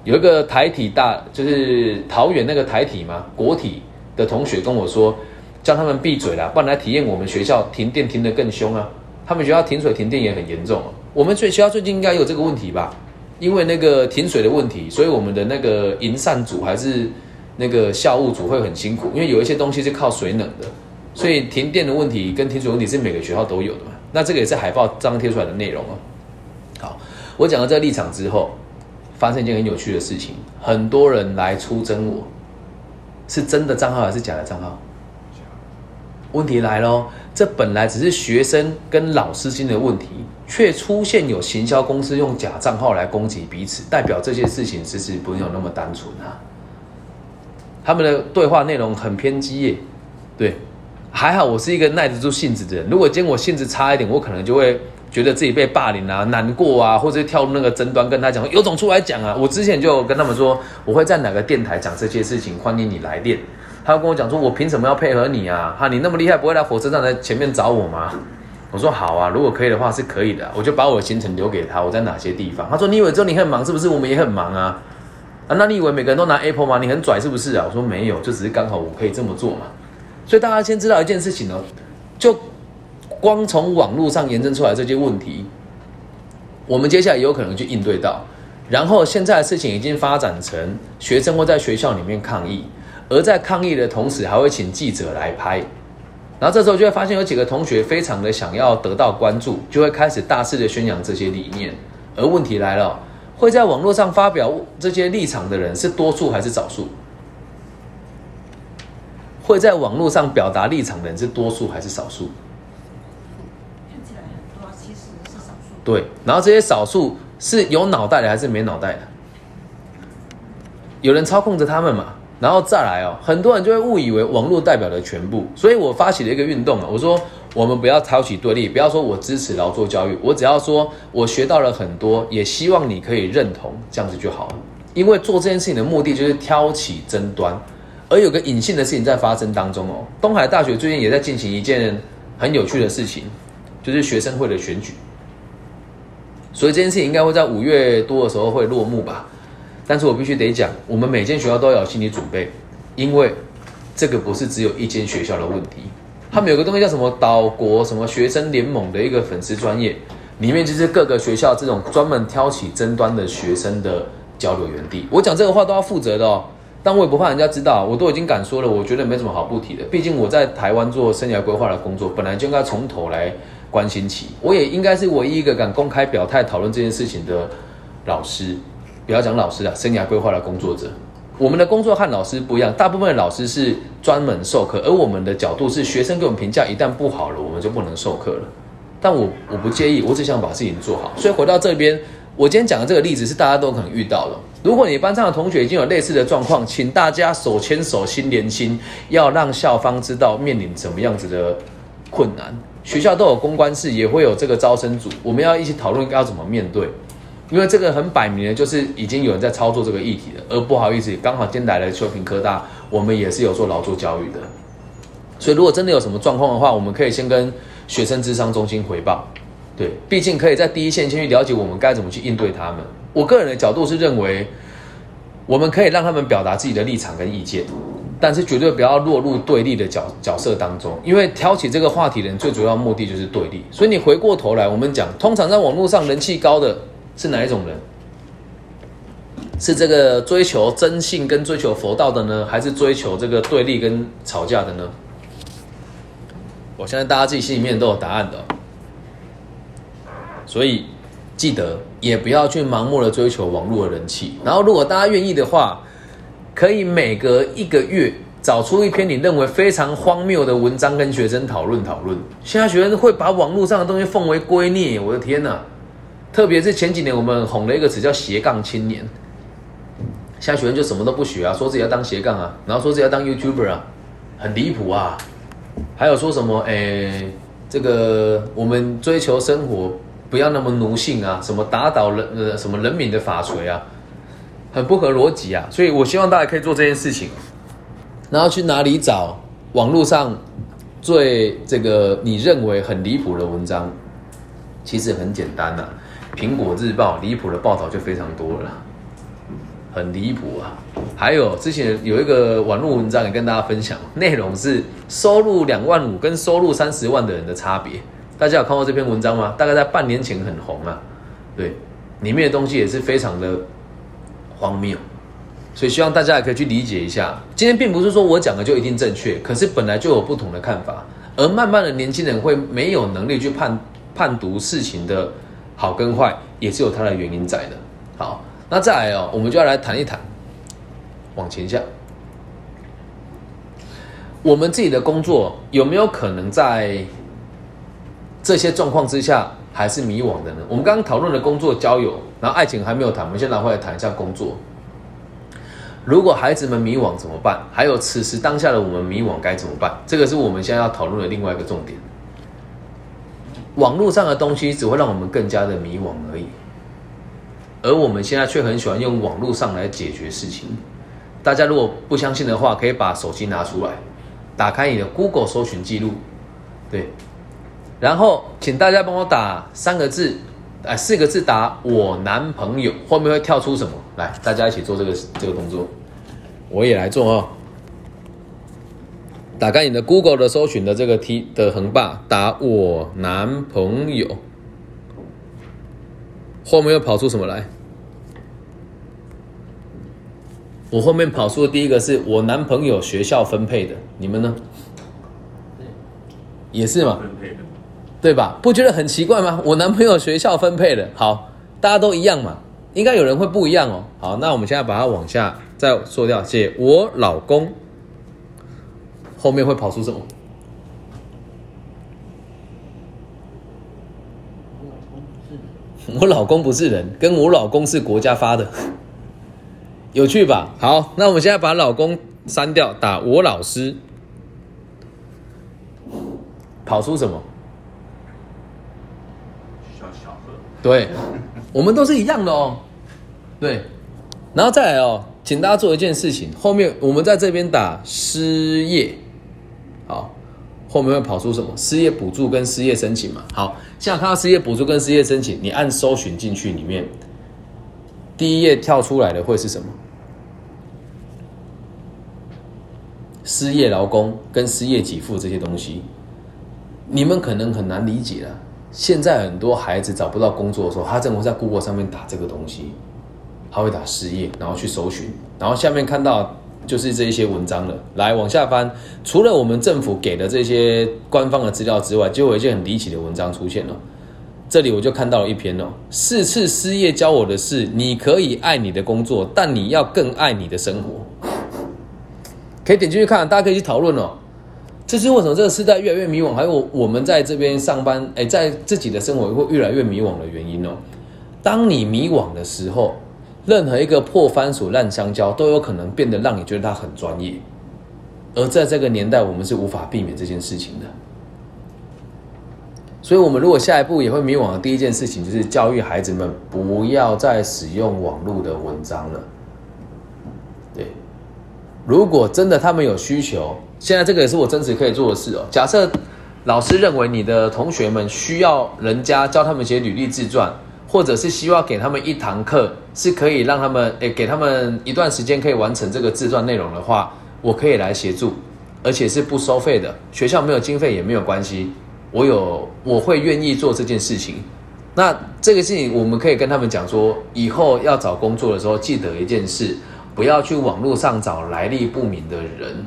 有一个台体大，就是桃园那个台体嘛，国体。的同学跟我说，叫他们闭嘴啦，不然来体验我们学校停电停得更凶啊。他们学校停水停电也很严重啊。我们最学校最近应该有这个问题吧？因为那个停水的问题，所以我们的那个营善组还是那个校务组会很辛苦，因为有一些东西是靠水冷的，所以停电的问题跟停水问题是每个学校都有的嘛。那这个也是海报张贴出来的内容哦。好，我讲到这个立场之后，发生一件很有趣的事情，很多人来出征我。是真的账号还是假的账号？问题来喽，这本来只是学生跟老师间的问题，却出现有行销公司用假账号来攻击彼此，代表这些事情其实不用那么单纯啊。他们的对话内容很偏激耶，对，还好我是一个耐得住性子的人，如果今天我性子差一点，我可能就会。觉得自己被霸凌啊，难过啊，或者跳入那个争端，跟他讲，有种出来讲啊！我之前就跟他们说，我会在哪个电台讲这些事情，欢迎你来电。他跟我讲说，我凭什么要配合你啊？哈，你那么厉害，不会来火车站在前面找我吗？我说好啊，如果可以的话是可以的，我就把我的行程留给他，我在哪些地方。他说，你以为只有你很忙是不是？我们也很忙啊。啊，那你以为每个人都拿 Apple 吗？你很拽是不是啊？我说没有，就只是刚好我可以这么做嘛。所以大家先知道一件事情哦，就。光从网络上延伸出来这些问题，我们接下来有可能去应对到。然后现在的事情已经发展成学生会在学校里面抗议，而在抗议的同时还会请记者来拍。然后这时候就会发现有几个同学非常的想要得到关注，就会开始大肆的宣扬这些理念。而问题来了，会在网络上发表这些立场的人是多数还是少数？会在网络上表达立场的人是多数还是少数？看起来很多，其实是少数对，然后这些少数是有脑袋的还是没脑袋的？有人操控着他们嘛？然后再来哦，很多人就会误以为网络代表了全部，所以我发起了一个运动啊，我说我们不要挑起对立，不要说我支持劳作教育，我只要说我学到了很多，也希望你可以认同，这样子就好了。因为做这件事情的目的就是挑起争端，而有个隐性的事情在发生当中哦。东海大学最近也在进行一件很有趣的事情，就是学生会的选举。所以这件事情应该会在五月多的时候会落幕吧，但是我必须得讲，我们每间学校都要有心理准备，因为这个不是只有一间学校的问题，他们有个东西叫什么岛国什么学生联盟的一个粉丝专业，里面就是各个学校这种专门挑起争端的学生的交流园地。我讲这个话都要负责的哦，但我也不怕人家知道，我都已经敢说了，我觉得没什么好不提的，毕竟我在台湾做生涯规划的工作，本来就应该从头来。关心起，我也应该是唯一一个敢公开表态讨论这件事情的老师。不要讲老师啊，生涯规划的工作者。我们的工作和老师不一样，大部分的老师是专门授课，而我们的角度是学生给我们评价，一旦不好了，我们就不能授课了。但我我不介意，我只想把事情做好。所以回到这边，我今天讲的这个例子是大家都可能遇到的。如果你班上的同学已经有类似的状况，请大家手牵手心连心，要让校方知道面临什么样子的困难。学校都有公关室，也会有这个招生组，我们要一起讨论该要怎么面对，因为这个很摆明的，就是已经有人在操作这个议题了。而不好意思，刚好今天来了秋平科大，我们也是有做劳作教育的，所以如果真的有什么状况的话，我们可以先跟学生智商中心回报。对，毕竟可以在第一线先去了解我们该怎么去应对他们。我个人的角度是认为，我们可以让他们表达自己的立场跟意见，但是绝对不要落入对立的角角色当中。因为挑起这个话题的人最主要目的就是对立。所以你回过头来，我们讲，通常在网络上人气高的是哪一种人？是这个追求真性跟追求佛道的呢，还是追求这个对立跟吵架的呢？我相信大家自己心里面都有答案的。所以记得也不要去盲目的追求网络的人气。然后，如果大家愿意的话，可以每隔一个月找出一篇你认为非常荒谬的文章跟学生讨论讨论。现在学生会把网络上的东西奉为圭臬，我的天哪！特别是前几年我们哄了一个词叫斜杠青年，现在学生就什么都不学啊，说自己要当斜杠啊，然后说自己要当 YouTuber 啊，很离谱啊。还有说什么诶，这个我们追求生活。不要那么奴性啊！什么打倒人呃，什么人民的法锤啊，很不合逻辑啊！所以我希望大家可以做这件事情。然后去哪里找网络上最这个你认为很离谱的文章？其实很简单呐，《苹果日报》离谱的报道就非常多了，很离谱啊！还有之前有一个网络文章也跟大家分享，内容是收入两万五跟收入三十万的人的差别。大家有看过这篇文章吗？大概在半年前很红啊，对，里面的东西也是非常的荒谬，所以希望大家也可以去理解一下。今天并不是说我讲的就一定正确，可是本来就有不同的看法，而慢慢的年轻人会没有能力去判判读事情的好跟坏，也是有它的原因在的。好，那再来哦，我们就要来谈一谈，往前下，我们自己的工作有没有可能在？这些状况之下还是迷惘的呢。我们刚刚讨论的工作、交友，然后爱情还没有谈，我们先拿回来谈一下工作。如果孩子们迷惘怎么办？还有此时当下的我们迷惘该怎么办？这个是我们现在要讨论的另外一个重点。网络上的东西只会让我们更加的迷惘而已，而我们现在却很喜欢用网络上来解决事情。大家如果不相信的话，可以把手机拿出来，打开你的 Google 搜寻记录，对。然后，请大家帮我打三个字，哎，四个字打我男朋友，后面会跳出什么？来，大家一起做这个这个动作，我也来做哦。打开你的 Google 的搜寻的这个 T 的横霸，打我男朋友，后面又跑出什么来？我后面跑出的第一个是我男朋友学校分配的，你们呢？也是吗？对吧？不觉得很奇怪吗？我男朋友学校分配的，好，大家都一样嘛，应该有人会不一样哦。好，那我们现在把它往下再说掉，写我老公，后面会跑出什么？我老公不是人，跟我老公是国家发的，有趣吧？好，那我们现在把老公删掉，打我老师，跑出什么？对，我们都是一样的哦。对，然后再来哦，请大家做一件事情。后面我们在这边打失业，好，后面会跑出什么？失业补助跟失业申请嘛。好，现在看到失业补助跟失业申请，你按搜寻进去里面，第一页跳出来的会是什么？失业劳工跟失业给付这些东西，你们可能很难理解了。现在很多孩子找不到工作的时候，他正会在 Google 上面打这个东西，他会打失业，然后去搜寻，然后下面看到就是这一些文章了。来往下翻，除了我们政府给的这些官方的资料之外，就有一件很离奇的文章出现了。这里我就看到了一篇哦，四次失业教我的是：你可以爱你的工作，但你要更爱你的生活。可以点进去看，大家可以去讨论哦。这是为什么这个时代越来越迷惘，还有我们在这边上班，哎，在自己的生活会越来越迷惘的原因哦。当你迷惘的时候，任何一个破番薯烂香蕉都有可能变得让你觉得它很专业，而在这个年代，我们是无法避免这件事情的。所以，我们如果下一步也会迷惘的第一件事情，就是教育孩子们不要再使用网络的文章了。对，如果真的他们有需求，现在这个也是我真实可以做的事哦。假设老师认为你的同学们需要人家教他们写履历自传，或者是希望给他们一堂课，是可以让他们诶给他们一段时间可以完成这个自传内容的话，我可以来协助，而且是不收费的。学校没有经费也没有关系，我有我会愿意做这件事情。那这个事情我们可以跟他们讲说，以后要找工作的时候，记得一件事，不要去网络上找来历不明的人。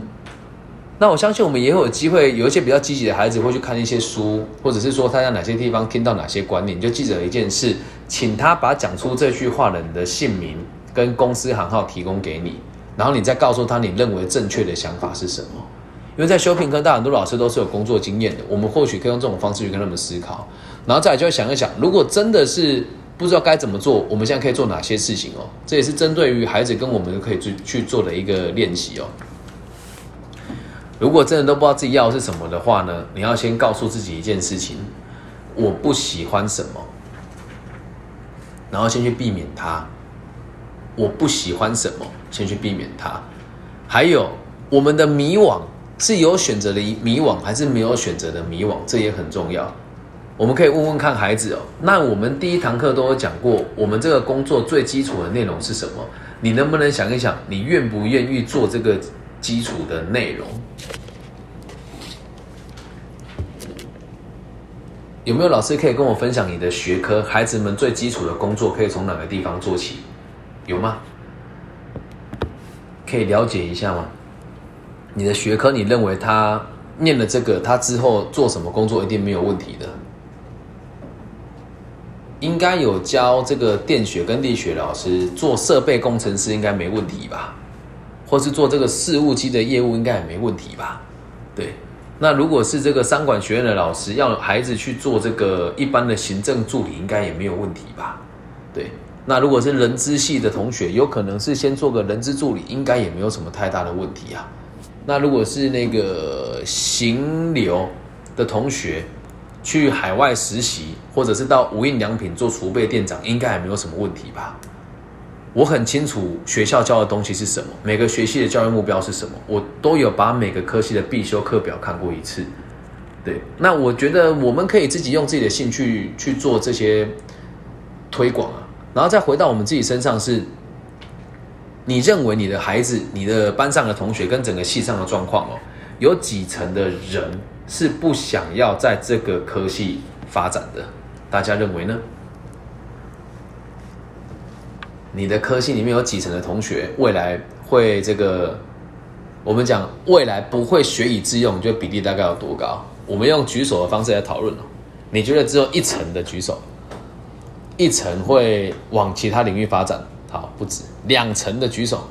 那我相信我们也有机会，有一些比较积极的孩子会去看一些书，或者是说他在哪些地方听到哪些观念，就记着一件事，请他把讲出这句话的人的姓名跟公司行号提供给你，然后你再告诉他你认为正确的想法是什么。因为在修平科大，很多老师都是有工作经验的，我们或许可以用这种方式去跟他们思考，然后再来就要想一想，如果真的是不知道该怎么做，我们现在可以做哪些事情哦？这也是针对于孩子跟我们可以去去做的一个练习哦。如果真的都不知道自己要的是什么的话呢，你要先告诉自己一件事情：我不喜欢什么，然后先去避免它。我不喜欢什么，先去避免它。还有我们的迷惘是有选择的迷惘，还是没有选择的迷惘？这也很重要。我们可以问问看孩子哦。那我们第一堂课都有讲过，我们这个工作最基础的内容是什么？你能不能想一想，你愿不愿意做这个基础的内容？有没有老师可以跟我分享你的学科？孩子们最基础的工作可以从哪个地方做起？有吗？可以了解一下吗？你的学科，你认为他念了这个，他之后做什么工作一定没有问题的？应该有教这个电学跟力学老师做设备工程师，应该没问题吧？或是做这个事务机的业务，应该也没问题吧？对。那如果是这个商管学院的老师要孩子去做这个一般的行政助理，应该也没有问题吧？对。那如果是人资系的同学，有可能是先做个人资助理，应该也没有什么太大的问题啊。那如果是那个行流的同学去海外实习，或者是到无印良品做储备店长，应该也没有什么问题吧？我很清楚学校教的东西是什么，每个学系的教育目标是什么，我都有把每个科系的必修课表看过一次。对，那我觉得我们可以自己用自己的兴趣去做这些推广啊，然后再回到我们自己身上，是你认为你的孩子、你的班上的同学跟整个系上的状况哦，有几成的人是不想要在这个科系发展的？大家认为呢？你的科系里面有几成的同学未来会这个？我们讲未来不会学以致用，你觉得比例大概有多高？我们用举手的方式来讨论哦。你觉得只有一成的举手，一成会往其他领域发展？好，不止两成的举手，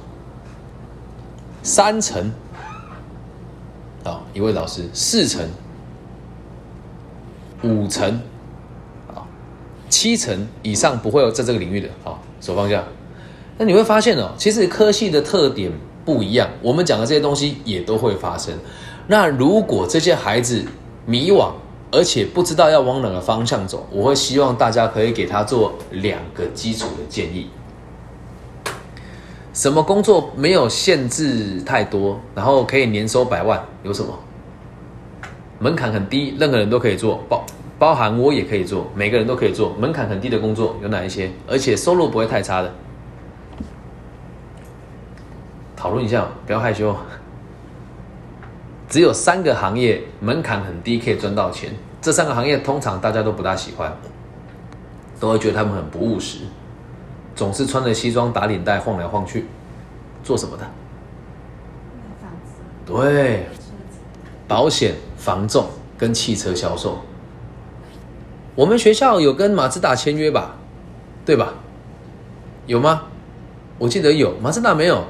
三成。好，一位老师，四成，五成，好，七成以上不会有在这个领域的。好。手放下，那你会发现哦，其实科系的特点不一样，我们讲的这些东西也都会发生。那如果这些孩子迷惘，而且不知道要往哪个方向走，我会希望大家可以给他做两个基础的建议。什么工作没有限制太多，然后可以年收百万？有什么？门槛很低，任何人都可以做。报。包含我也可以做，每个人都可以做，门槛很低的工作有哪一些？而且收入不会太差的，讨论一下，不要害羞。只有三个行业门槛很低，可以赚到钱。这三个行业通常大家都不大喜欢，都会觉得他们很不务实，总是穿着西装打领带晃来晃去，做什么的？对，保险、房仲跟汽车销售。我们学校有跟马自达签约吧，对吧？有吗？我记得有，马自达没有。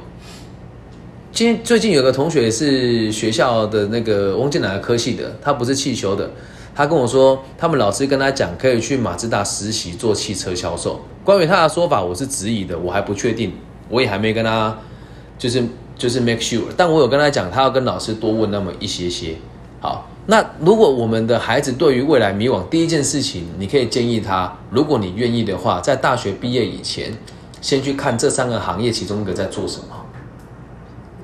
今最近有个同学是学校的那个翁建哪个科系的，他不是汽修的，他跟我说，他们老师跟他讲可以去马自达实习做汽车销售。关于他的说法，我是质疑的，我还不确定，我也还没跟他就是就是 make sure，但我有跟他讲，他要跟老师多问那么一些些。好。那如果我们的孩子对于未来迷惘，第一件事情，你可以建议他，如果你愿意的话，在大学毕业以前，先去看这三个行业其中一个在做什么。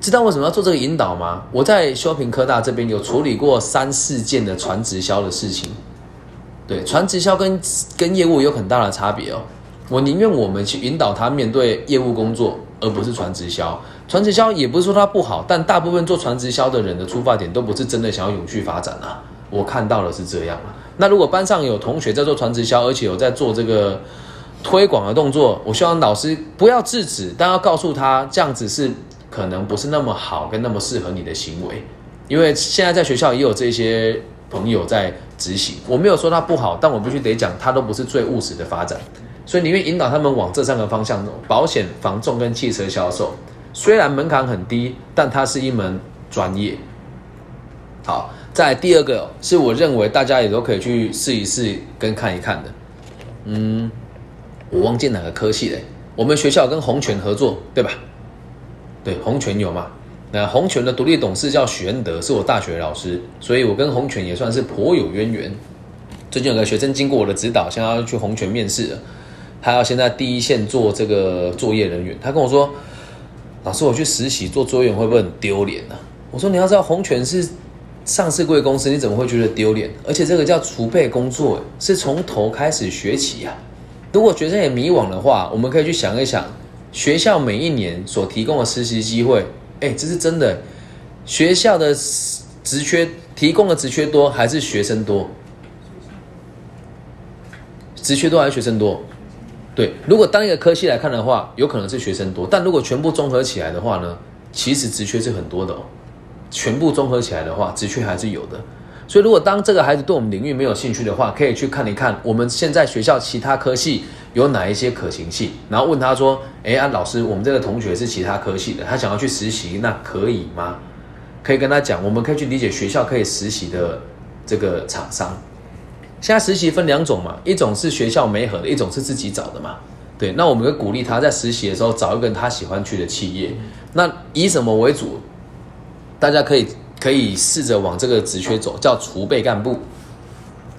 知道为什么要做这个引导吗？我在修平科大这边有处理过三四件的传直销的事情。对，传直销跟跟业务有很大的差别哦。我宁愿我们去引导他面对业务工作，而不是传直销。传直销也不是说它不好，但大部分做传直销的人的出发点都不是真的想要永续发展啊。我看到的是这样那如果班上有同学在做传直销，而且有在做这个推广的动作，我希望老师不要制止，但要告诉他这样子是可能不是那么好跟那么适合你的行为。因为现在在学校也有这些朋友在执行，我没有说他不好，但我必须得讲，他都不是最务实的发展。所以你会引导他们往这三个方向走：保险、防重跟汽车销售。虽然门槛很低，但它是一门专业。好。在第二个是我认为大家也都可以去试一试跟看一看的，嗯，我忘记哪个科系嘞。我们学校跟洪泉合作，对吧？对，洪泉有嘛？那洪泉的独立董事叫许恩德，是我大学老师，所以我跟洪泉也算是颇有渊源。最近有个学生经过我的指导，想要去洪泉面试了，他要先在第一线做这个作业人员。他跟我说：“老师，我去实习做作业会不会很丢脸呢？”我说：“你要知道，洪泉是。”上市贵公司，你怎么会觉得丢脸？而且这个叫储备工作，是从头开始学起呀。如果学生也迷惘的话，我们可以去想一想，学校每一年所提供的实习机会，哎，这是真的。学校的职缺提供的职缺多还是学生多？职缺多还是学生多？对，如果当一个科系来看的话，有可能是学生多，但如果全部综合起来的话呢，其实职缺是很多的哦。全部综合起来的话，职缺还是有的。所以，如果当这个孩子对我们领域没有兴趣的话，可以去看一看我们现在学校其他科系有哪一些可行性，然后问他说：“哎，啊，老师，我们这个同学是其他科系的，他想要去实习，那可以吗？”可以跟他讲，我们可以去理解学校可以实习的这个厂商。现在实习分两种嘛，一种是学校没合的，一种是自己找的嘛。对，那我们会鼓励他在实习的时候找一个他喜欢去的企业。那以什么为主？大家可以可以试着往这个职缺走，叫储备干部。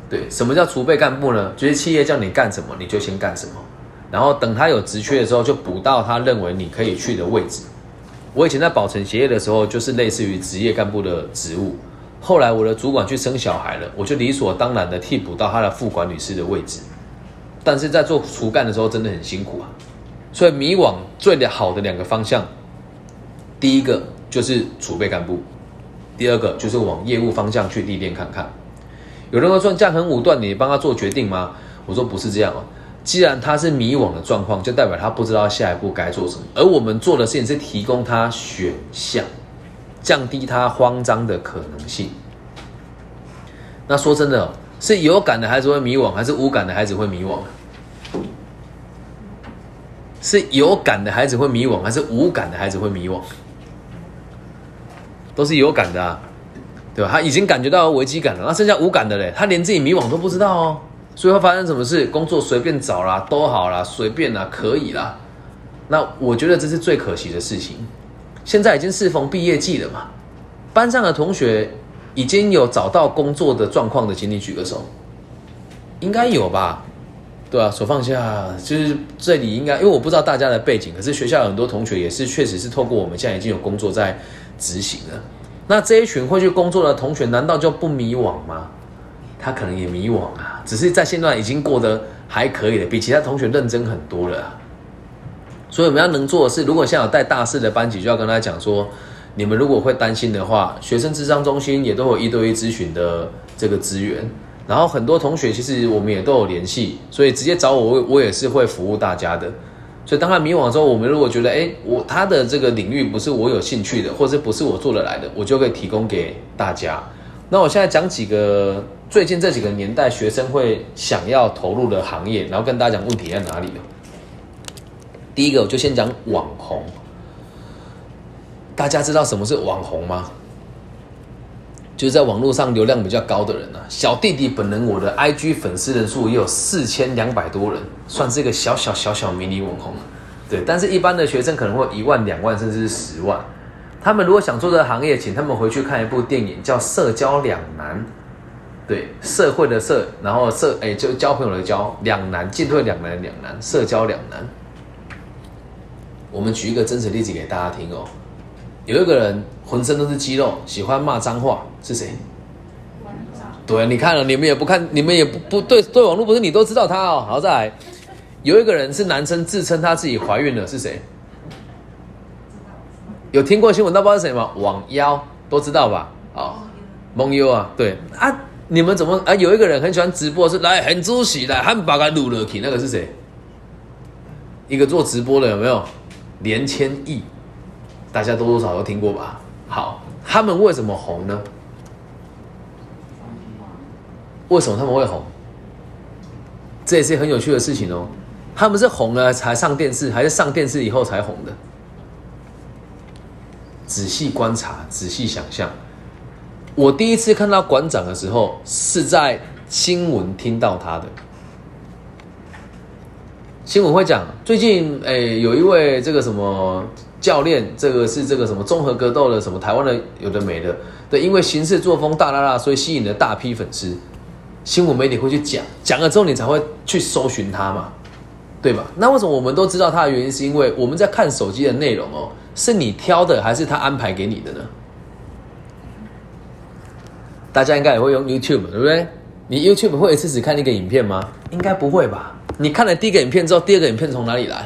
对，什么叫储备干部呢？就是企业叫你干什么，你就先干什么，然后等他有职缺的时候，就补到他认为你可以去的位置。我以前在保存协业的时候，就是类似于职业干部的职务。后来我的主管去生小孩了，我就理所当然的替补到他的副管理师的位置。但是在做厨干的时候，真的很辛苦啊。所以迷惘最好的两个方向，第一个。就是储备干部，第二个就是往业务方向去历练看看。有人会说这样很武断，你帮他做决定吗？我说不是这样哦。既然他是迷惘的状况，就代表他不知道下一步该做什么。而我们做的事情是提供他选项，降低他慌张的可能性。那说真的，是有感的孩子会迷惘，还是无感的孩子会迷惘？是有感的孩子会迷惘，还是无感的孩子会迷惘？都是有感的，啊，对吧？他已经感觉到危机感了，那剩下无感的嘞，他连自己迷惘都不知道哦。所以会发生什么事？工作随便找啦，都好啦，随便啦，可以啦。那我觉得这是最可惜的事情。现在已经适逢毕业季了嘛，班上的同学已经有找到工作的状况的，请你举个手，应该有吧？对啊，手放下，就是这里应该，因为我不知道大家的背景，可是学校很多同学也是，确实是透过我们现在已经有工作在。执行了，那这一群会去工作的同学，难道就不迷惘吗？他可能也迷惘啊，只是在现段已经过得还可以了，比其他同学认真很多了。所以我们要能做的是，如果现在有带大四的班级，就要跟他讲说，你们如果会担心的话，学生智商中心也都有一对一咨询的这个资源，然后很多同学其实我们也都有联系，所以直接找我，我我也是会服务大家的。所以当他迷惘之后，我们如果觉得，哎，我他的这个领域不是我有兴趣的，或者不是我做得来的，我就可以提供给大家。那我现在讲几个最近这几个年代学生会想要投入的行业，然后跟大家讲问题在哪里第一个，我就先讲网红。大家知道什么是网红吗？就是在网络上流量比较高的人啊，小弟弟本人我的 IG 粉丝人数也有四千两百多人，算是一个小小小小迷你网红，对。但是，一般的学生可能会一万、两万，甚至是十万。他们如果想做这个行业，请他们回去看一部电影，叫《社交两难》。对，社会的社，然后社，哎，就交朋友的交，两难，进退两难两难，社交两难。我们举一个真实例子给大家听哦。有一个人浑身都是肌肉，喜欢骂脏话，是谁？对，你看了，你们也不看，你们也不不对对网络不是你都知道他哦。好，再来，有一个人是男生，自称他自己怀孕了，是谁？有听过新闻，那不知道是谁吗？网妖都知道吧？哦，蒙优啊，对啊，你们怎么啊？有一个人很喜欢直播，是来很主席来汉堡给撸了去，那个是谁？一个做直播的有没有？连千亿，大家多多少少都听过吧？好，他们为什么红呢？为什么他们会红？这也是很有趣的事情哦。他们是红了才上电视，还是上电视以后才红的？仔细观察，仔细想象。我第一次看到馆长的时候，是在新闻听到他的。新闻会讲，最近诶、有一位这个什么教练，这个是这个什么综合格斗的什么台湾的有的没的，对，因为行事作风大大大，所以吸引了大批粉丝。新闻媒体会去讲，讲了之后你才会去搜寻他嘛，对吧？那为什么我们都知道他的原因，是因为我们在看手机的内容哦，是你挑的还是他安排给你的呢？大家应该也会用 YouTube，对不对？你 YouTube 会一次只看一个影片吗？应该不会吧？你看了第一个影片之后，第二个影片从哪里来？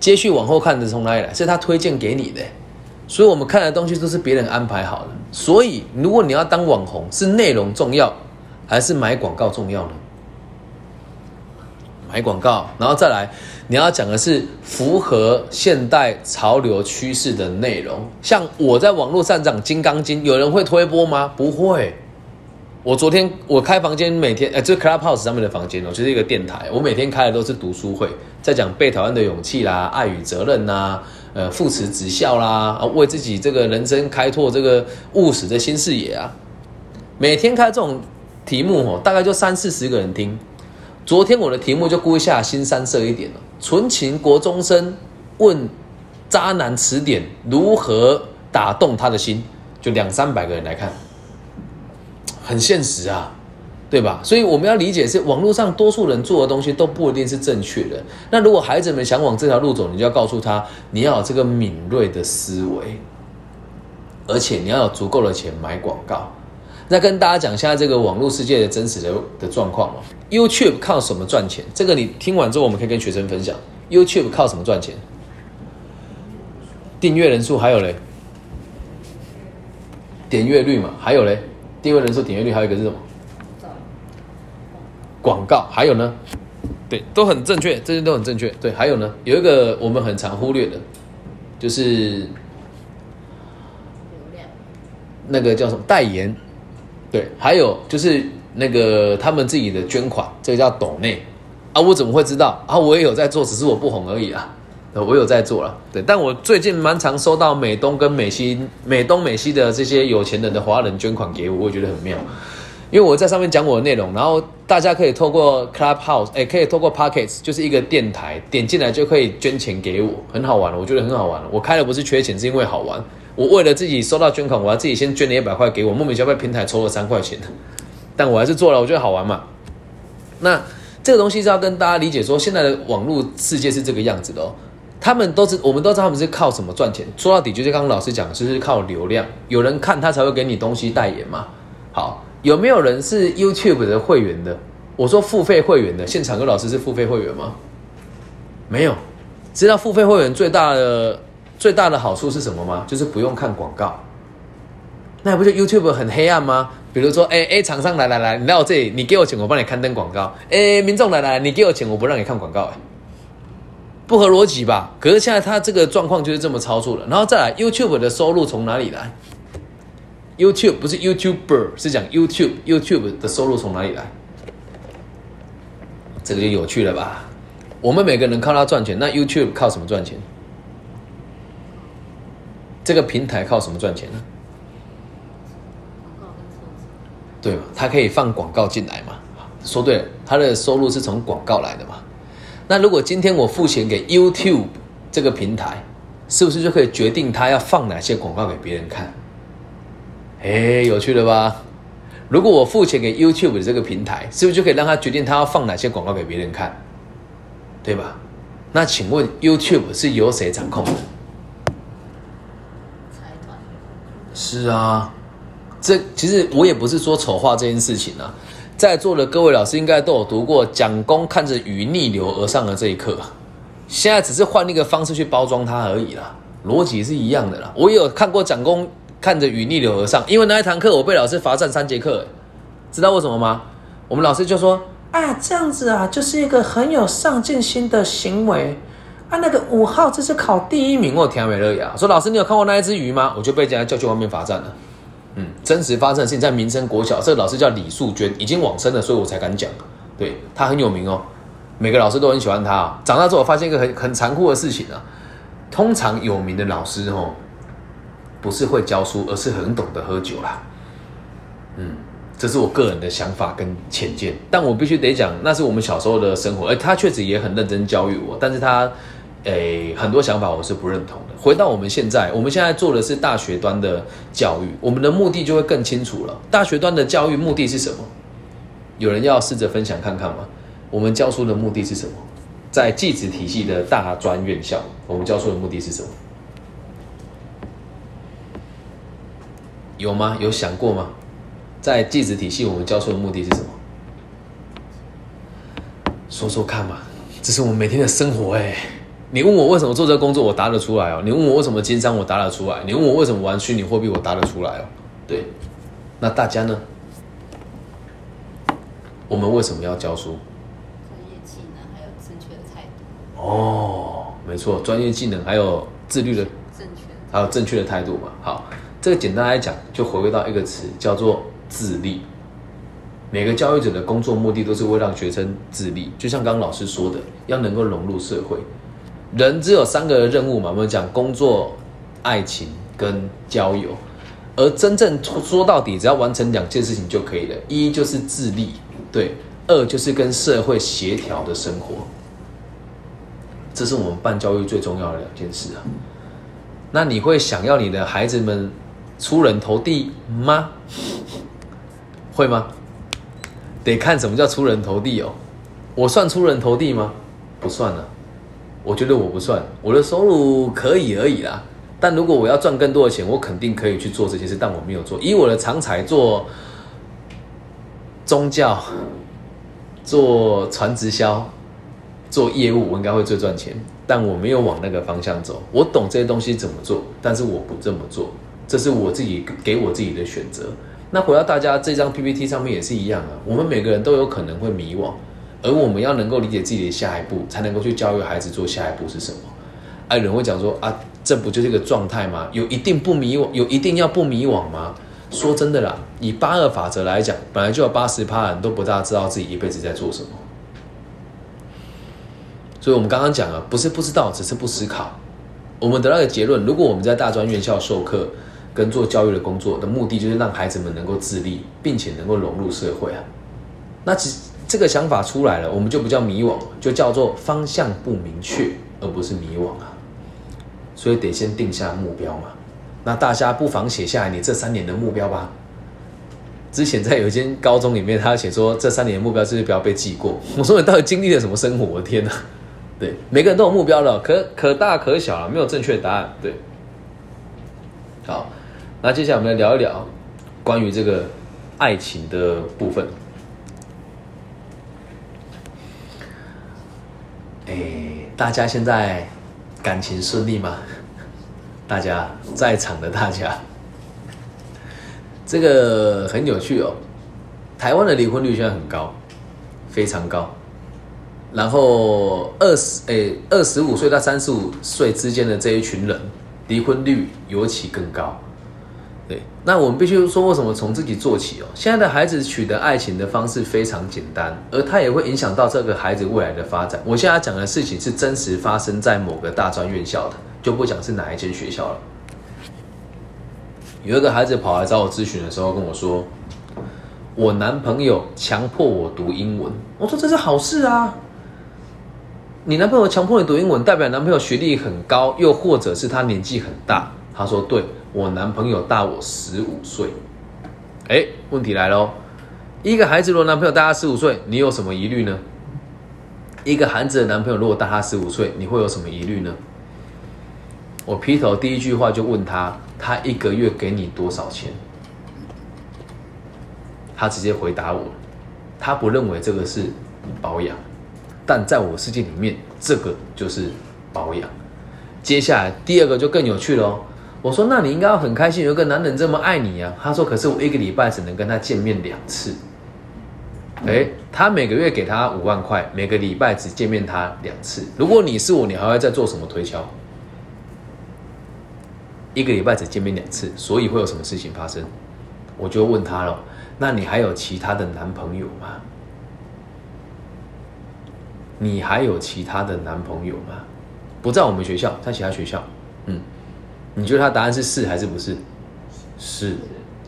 接续往后看的从哪里来？是他推荐给你的。所以我们看的东西都是别人安排好的。所以如果你要当网红，是内容重要，还是买广告重要呢？买广告，然后再来，你要讲的是符合现代潮流趋势的内容。像我在网络上讲《金刚经》，有人会推播吗？不会。我昨天我开房间，每天呃，这 Clubhouse 上面的房间哦，就是一个电台。我每天开的都是读书会，在讲被讨厌的勇气啦、爱与责任呐、呃，父慈子孝啦，啊，为自己这个人生开拓这个务实的新视野啊。每天开这种题目哦，大概就三四十个人听。昨天我的题目就故意下新三色一点了，纯情国中生问渣男词典如何打动他的心，就两三百个人来看。很现实啊，对吧？所以我们要理解是网络上多数人做的东西都不一定是正确的。那如果孩子们想往这条路走，你就要告诉他，你要有这个敏锐的思维，而且你要有足够的钱买广告。那跟大家讲现在这个网络世界的真实的的状况哦。YouTube 靠什么赚钱？这个你听完之后，我们可以跟学生分享。YouTube 靠什么赚钱？订阅人数，还有嘞，点阅率嘛，还有嘞。订阅人数、点阅率，还有一个是什么？广告，还有呢？对，都很正确，这些都很正确。对，还有呢，有一个我们很常忽略的，就是流量，那个叫什么代言。对，还有就是那个他们自己的捐款，这个叫抖内啊。我怎么会知道啊？我也有在做，只是我不红而已啊。我有在做了，对，但我最近蛮常收到美东跟美西、美东美西的这些有钱人的华人捐款给我，我觉得很妙。因为我在上面讲我的内容，然后大家可以透过 Clubhouse，哎，可以透过 Pockets，就是一个电台，点进来就可以捐钱给我，很好玩，我觉得很好玩。我开的不是缺钱，是因为好玩。我为了自己收到捐款，我要自己先捐了一百块给我，莫名其妙被平台抽了三块钱，但我还是做了，我觉得好玩嘛。那这个东西是要跟大家理解说，现在的网络世界是这个样子的哦。他们都是，我们都知道他们是靠什么赚钱。说到底，就是刚刚老师讲，就是靠流量，有人看他才会给你东西代言嘛。好，有没有人是 YouTube 的会员的？我说付费会员的，现场有老师是付费会员吗？没有。知道付费会员最大的最大的好处是什么吗？就是不用看广告。那不就 YouTube 很黑暗吗？比如说，哎、哎厂商来来来，你来我这里，你给我钱，我帮你刊登广告。哎、民众来来，你给我钱，我不让你看广告、哎。不合逻辑吧？可是现在它这个状况就是这么操作了。然后再来，YouTube 的收入从哪里来？YouTube 不是 YouTuber，是讲 YouTube，YouTube 的收入从哪里来？这个就有趣了吧？我们每个人靠它赚钱，那 YouTube 靠什么赚钱？这个平台靠什么赚钱呢？广告跟车子，对？它可以放广告进来嘛？说对了，它的收入是从广告来的嘛？那如果今天我付钱给 YouTube 这个平台，是不是就可以决定他要放哪些广告给别人看？哎，有趣了吧？如果我付钱给 YouTube 的这个平台，是不是就可以让他决定他要放哪些广告给别人看？对吧？那请问 YouTube 是由谁掌控的？财是啊，这其实我也不是说丑化这件事情啊，在座的各位老师应该都有读过“蒋公看着鱼逆流而上”的这一课，现在只是换一个方式去包装它而已啦，逻辑是一样的啦。我也有看过蒋公看着鱼逆流而上，因为那一堂课我被老师罚站三节课，知道为什么吗？我们老师就说啊，这样子啊，就是一个很有上进心的行为。啊，那个五号这是考第一名，我天美乐呀！说老师，你有看过那一只鱼吗？我就被人家叫去外面罚站了。嗯，真实发生的事情在民生国小，这个老师叫李素娟，已经往生了，所以我才敢讲。对他很有名哦，每个老师都很喜欢他。长大之后，我发现一个很很残酷的事情啊，通常有名的老师哦，不是会教书，而是很懂得喝酒啦。嗯，这是我个人的想法跟浅见，但我必须得讲，那是我们小时候的生活，而他确实也很认真教育我，但是他。诶，很多想法我是不认同。回到我们现在，我们现在做的是大学端的教育，我们的目的就会更清楚了。大学端的教育目的是什么？有人要试着分享看看吗？我们教书的目的是什么？在技职体系的大专院校，我们教书的目的是什么？有吗？有想过吗？在技职体系，我们教书的目的是什么？说说看嘛，这是我们每天的生活哎。你问我为什么做这个工作，我答得出来哦。你问我为什么经商，我答得出来。你问我为什么玩虚拟货币，我答得出来哦。对，那大家呢？我们为什么要教书？专业技能还有正确的态度。哦，没错，专业技能还有自律的正确，还有正确的态度嘛。好，这个简单来讲，就回归到一个词，叫做自立。每个教育者的工作目的都是为让学生自立，就像刚刚老师说的，要能够融入社会。人只有三个任务嘛，我们讲工作、爱情跟交友，而真正说到底，只要完成两件事情就可以了。一就是自立，对；二就是跟社会协调的生活，这是我们办教育最重要的两件事啊。那你会想要你的孩子们出人头地吗？会吗？得看什么叫出人头地哦。我算出人头地吗？不算了。我觉得我不算，我的收入可以而已啦。但如果我要赚更多的钱，我肯定可以去做这些事，但我没有做。以我的长才做宗教、做传直销、做业务，我应该会最赚钱。但我没有往那个方向走。我懂这些东西怎么做，但是我不这么做，这是我自己给我自己的选择。那回到大家这张 PPT 上面也是一样啊，我们每个人都有可能会迷惘。而我们要能够理解自己的下一步，才能够去教育孩子做下一步是什么。有人会讲说啊，这不就是一个状态吗？有一定不迷惘，有一定要不迷惘吗？说真的啦，以八二法则来讲，本来就有八十趴人都不大知道自己一辈子在做什么。所以我们刚刚讲了，不是不知道，只是不思考。我们得到的结论：如果我们在大专院校授课跟做教育的工作的目的，就是让孩子们能够自立，并且能够融入社会啊，那其实。这个想法出来了，我们就不叫迷惘，就叫做方向不明确，而不是迷惘啊。所以得先定下目标嘛。那大家不妨写下来你这三年的目标吧。之前在有一间高中里面，他写说这三年的目标就是不要被记过。我说你到底经历了什么生活？我的天哪！对，每个人都有目标了，可可大可小啊，没有正确答案。对，好，那接下来我们来聊一聊关于这个爱情的部分。哎，大家现在感情顺利吗？大家在场的大家，这个很有趣哦。台湾的离婚率现在很高，非常高。然后二十哎二十五岁到三十五岁之间的这一群人，离婚率尤其更高。对，那我们必须说，为什么从自己做起哦？现在的孩子取得爱情的方式非常简单，而它也会影响到这个孩子未来的发展。我现在讲的事情是真实发生在某个大专院校的，就不讲是哪一间学校了。有一个孩子跑来找我咨询的时候跟我说：“我男朋友强迫我读英文。”我说：“这是好事啊！你男朋友强迫你读英文，代表男朋友学历很高，又或者是他年纪很大。”他说：“对。”我男朋友大我十五岁，哎，问题来喽！一个孩子如果男朋友大他十五岁，你有什么疑虑呢？一个孩子的男朋友如果大他十五岁，你会有什么疑虑呢？我劈头第一句话就问他，他一个月给你多少钱？他直接回答我，他不认为这个是保养，但在我世界里面，这个就是保养。接下来第二个就更有趣了哦。我说，那你应该要很开心，有个男人这么爱你啊。他说，可是我一个礼拜只能跟他见面两次。哎，他每个月给他五万块，每个礼拜只见面他两次。如果你是我，你还会再做什么推敲？一个礼拜只见面两次，所以会有什么事情发生？我就问他了，那你还有其他的男朋友吗？你还有其他的男朋友吗？不在我们学校，在其他学校。嗯，你觉得他答案是是还是不是？是，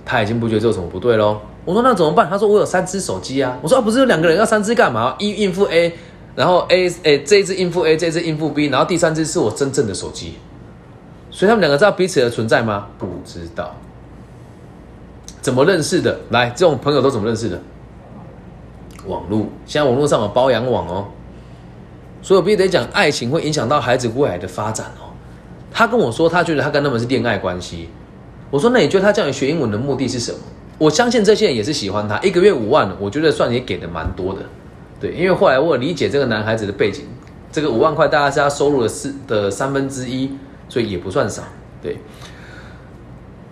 他已经不觉得这有什么不对喽。我说那怎么办？他说我有三只手机啊。我说啊，不是有两个人要三只干嘛？一应付 A，然后 A 哎这一只应付 A，这一只应付 B，然后第三只是我真正的手机。所以他们两个知道彼此的存在吗？不知道。怎么认识的？来，这种朋友都怎么认识的？网络，现在网络上有包养网哦。所以我必须得讲，爱情会影响到孩子未来的发展哦。他跟我说，他觉得他跟他们是恋爱关系。我说，那你觉得他叫你学英文的目的是什么？我相信这些人也是喜欢他，一个月五万，我觉得算也给的蛮多的。对，因为后来我理解这个男孩子的背景，这个五万块大概是他收入的四的三分之一。所以也不算少，对。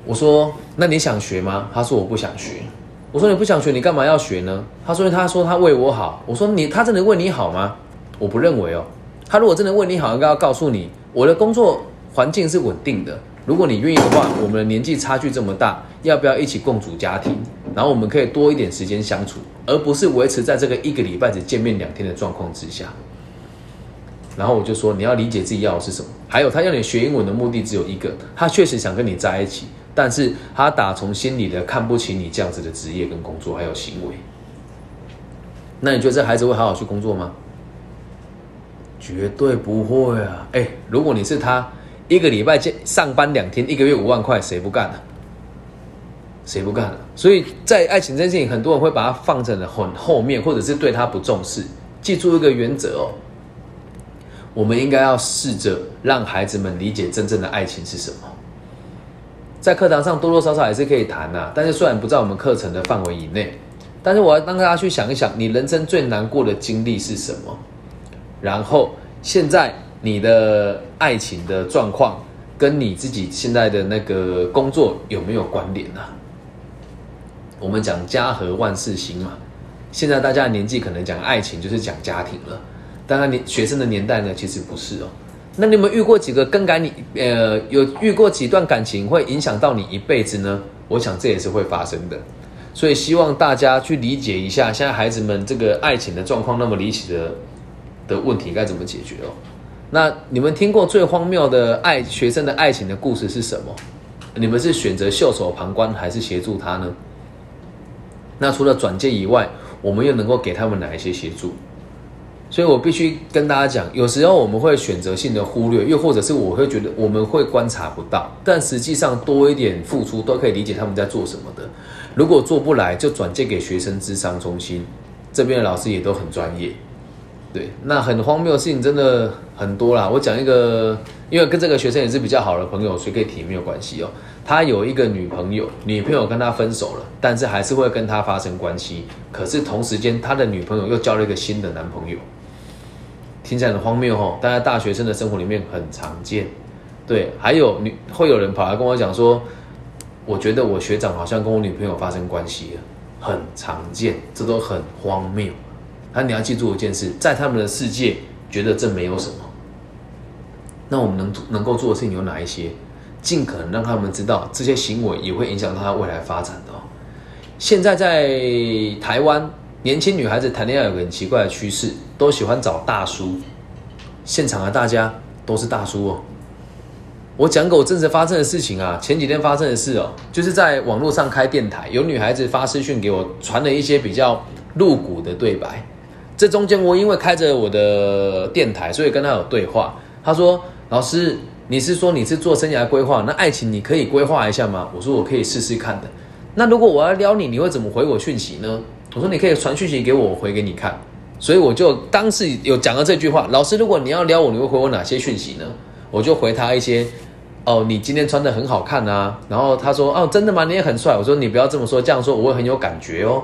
我说，那你想学吗？他说我不想学。我说你不想学，你干嘛要学呢？他说他说他为我好。我说你他真的为你好吗？我不认为哦。他如果真的为你好，应该要告诉你，我的工作环境是稳定的。如果你愿意的话，我们的年纪差距这么大，要不要一起共组家庭？然后我们可以多一点时间相处，而不是维持在这个一个礼拜只见面两天的状况之下。然后我就说，你要理解自己要的是什么。还有，他要你学英文的目的只有一个，他确实想跟你在一起，但是他打从心里的看不起你这样子的职业跟工作还有行为。那你觉得这孩子会好好去工作吗？绝对不会啊！哎，如果你是他，一个礼拜见上班两天，一个月五万块，谁不干呢？谁不干呢？所以在爱情这件事情，很多人会把它放在了很后面，或者是对他不重视。记住一个原则哦。我们应该要试着让孩子们理解真正的爱情是什么。在课堂上多多少少也是可以谈呐，但是虽然不在我们课程的范围以内，但是我要让大家去想一想，你人生最难过的经历是什么？然后现在你的爱情的状况跟你自己现在的那个工作有没有关联啊？我们讲家和万事兴嘛，现在大家的年纪可能讲爱情就是讲家庭了。当然，你学生的年代呢，其实不是哦。那你有没有遇过几个更改你？呃，有遇过几段感情会影响到你一辈子呢？我想这也是会发生的。所以希望大家去理解一下，现在孩子们这个爱情的状况那么离奇的的问题该怎么解决哦。那你们听过最荒谬的爱学生的爱情的故事是什么？你们是选择袖手旁观，还是协助他呢？那除了转介以外，我们又能够给他们哪一些协助？所以我必须跟大家讲，有时候我们会选择性的忽略，又或者是我会觉得我们会观察不到，但实际上多一点付出都可以理解他们在做什么的。如果做不来，就转借给学生智商中心，这边的老师也都很专业。对，那很荒谬的事情真的很多啦。我讲一个，因为跟这个学生也是比较好的朋友，所以可以提没有关系哦。他有一个女朋友，女朋友跟他分手了，但是还是会跟他发生关系。可是同时间，他的女朋友又交了一个新的男朋友。听起来很荒谬哦，但在大学生的生活里面很常见。对，还有女会有人跑来跟我讲说，我觉得我学长好像跟我女朋友发生关系了，很常见，这都很荒谬。那你要记住一件事，在他们的世界觉得这没有什么。那我们能能够做的事情有哪一些？尽可能让他们知道这些行为也会影响到他未来发展的哦。现在在台湾。年轻女孩子谈恋爱有个很奇怪的趋势，都喜欢找大叔。现场的大家都是大叔哦。我讲个我真实发生的事情啊，前几天发生的事哦，就是在网络上开电台，有女孩子发私讯给我，传了一些比较露骨的对白。这中间我因为开着我的电台，所以跟他有对话。他说：“老师，你是说你是做生涯规划，那爱情你可以规划一下吗？”我说：“我可以试试看的。”那如果我要撩你，你会怎么回我讯息呢？我说你可以传讯息给我，我回给你看。所以我就当时有讲了这句话：老师，如果你要撩我，你会回我哪些讯息呢？我就回他一些哦，你今天穿的很好看啊。然后他说，哦，真的吗？你也很帅。我说你不要这么说，这样说我会很有感觉哦。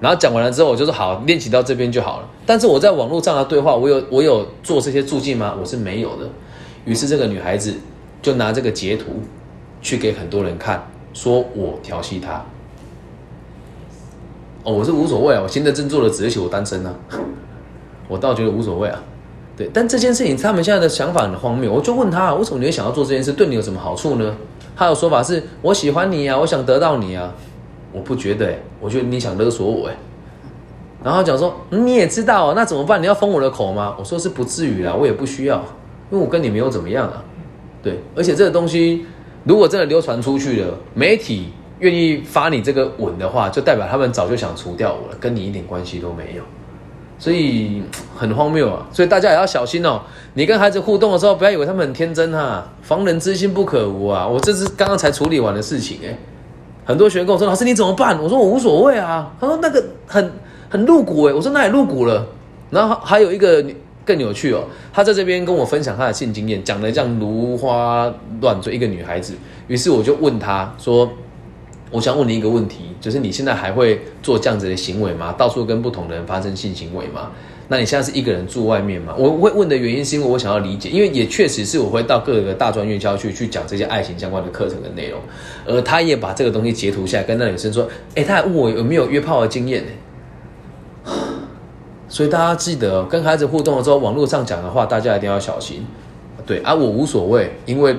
然后讲完了之后，我就说好，练习到这边就好了。但是我在网络上的对话，我有我有做这些注记吗？我是没有的。于是这个女孩子就拿这个截图去给很多人看，说我调戏她。哦，我是无所谓啊，我现在正做的只是我单身啊，我倒觉得无所谓啊。对，但这件事情他们现在的想法很荒谬。我就问他，为什么你会想要做这件事？对你有什么好处呢？他的说法是我喜欢你啊，我想得到你啊。我不觉得，我觉得你想勒索我哎。然后讲说你也知道，那怎么办？你要封我的口吗？我说是不至于啦，我也不需要，因为我跟你没有怎么样啊。对，而且这个东西如果真的流传出去了，媒体愿意发你这个吻的话，就代表他们早就想除掉我了，跟你一点关系都没有。所以很荒谬啊！所以大家也要小心哦。你跟孩子互动的时候，不要以为他们很天真哈，防人之心不可无啊。我这是刚刚才处理完的事情哎。很多学员跟我说：“老师你怎么办？”我说：“我无所谓啊。”他说：“那个很很露骨诶。”我说：“那也露骨了。”然后还有一个更有趣哦，他在这边跟我分享他的性经验，讲的像如花乱坠一个女孩子。于是我就问他说。我想问你一个问题，就是你现在还会做这样子的行为吗？到处跟不同的人发生性行为吗？那你现在是一个人住外面吗？我会问的原因是因为我想要理解，因为也确实是我会到各个大专院校去去讲这些爱情相关的课程的内容，而他也把这个东西截图下来跟那女生说，哎，他还问我有没有约炮的经验呢？所以大家记得跟孩子互动的时候，网络上讲的话，大家一定要小心。对啊，我无所谓，因为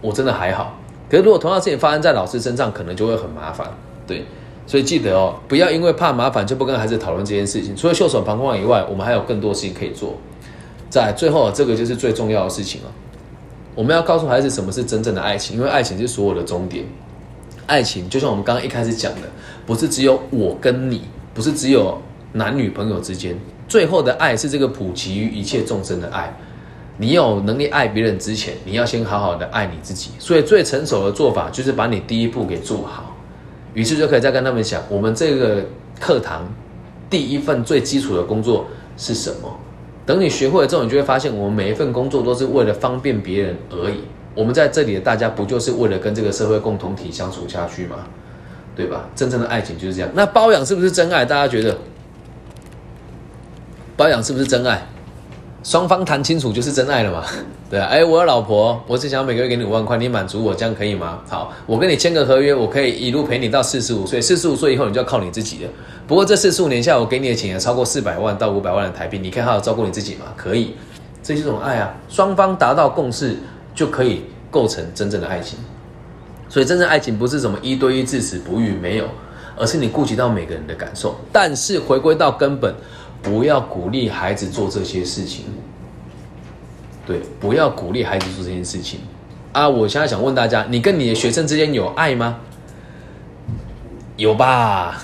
我真的还好。可是，如果同样事情发生在老师身上，可能就会很麻烦。对，所以记得哦，不要因为怕麻烦就不跟孩子讨论这件事情。除了袖手旁观以外，我们还有更多事情可以做。在最后，这个就是最重要的事情了。我们要告诉孩子什么是真正的爱情，因为爱情是所有的终点。爱情就像我们刚刚一开始讲的，不是只有我跟你，不是只有男女朋友之间，最后的爱是这个普及于一切众生的爱。你有能力爱别人之前，你要先好好的爱你自己。所以最成熟的做法就是把你第一步给做好，于是就可以再跟他们讲，我们这个课堂第一份最基础的工作是什么？等你学会了之后，你就会发现，我们每一份工作都是为了方便别人而已。我们在这里的大家不就是为了跟这个社会共同体相处下去吗？对吧？真正的爱情就是这样。那包养是不是真爱？大家觉得包养是不是真爱？双方谈清楚就是真爱了嘛？(laughs) 对啊，哎，我有老婆，我只想每个月给你五万块，你满足我，这样可以吗？好，我跟你签个合约，我可以一路陪你到四十五岁，四十五岁以后你就要靠你自己了。不过这四十五年下，我给你的钱也超过四百万到五百万的台币，你可以好好照顾你自己吗？可以，这是种爱啊，双方达到共识就可以构成真正的爱情。所以真正爱情不是什么一对一至死不渝，没有，而是你顾及到每个人的感受。但是回归到根本。不要鼓励孩子做这些事情，对，不要鼓励孩子做这件事情啊！我现在想问大家，你跟你的学生之间有爱吗？有吧？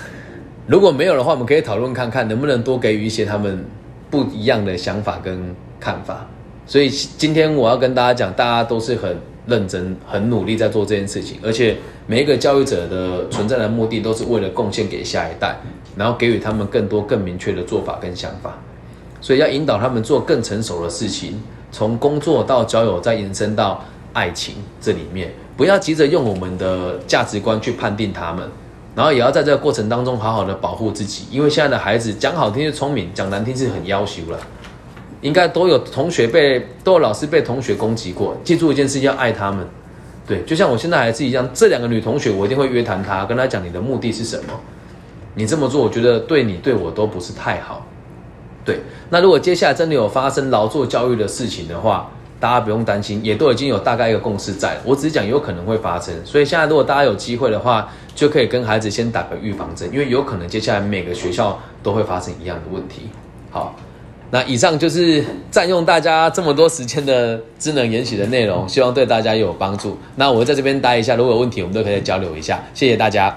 如果没有的话，我们可以讨论看看，能不能多给予一些他们不一样的想法跟看法。所以今天我要跟大家讲，大家都是很认真、很努力在做这件事情，而且每一个教育者的存在的目的，都是为了贡献给下一代。然后给予他们更多、更明确的做法跟想法，所以要引导他们做更成熟的事情，从工作到交友，再延伸到爱情这里面，不要急着用我们的价值观去判定他们，然后也要在这个过程当中好好的保护自己，因为现在的孩子讲好听是聪明，讲难听是很要求了，应该都有同学被都有老师被同学攻击过，记住一件事，要爱他们，对，就像我现在还是一样，这两个女同学我一定会约谈她，跟她讲你的目的是什么。你这么做，我觉得对你对我都不是太好。对，那如果接下来真的有发生劳作教育的事情的话，大家不用担心，也都已经有大概一个共识在。我只是讲有可能会发生，所以现在如果大家有机会的话，就可以跟孩子先打个预防针，因为有可能接下来每个学校都会发生一样的问题。好，那以上就是占用大家这么多时间的智能研习的内容，希望对大家有帮助。那我在这边待一下，如果有问题，我们都可以交流一下。谢谢大家。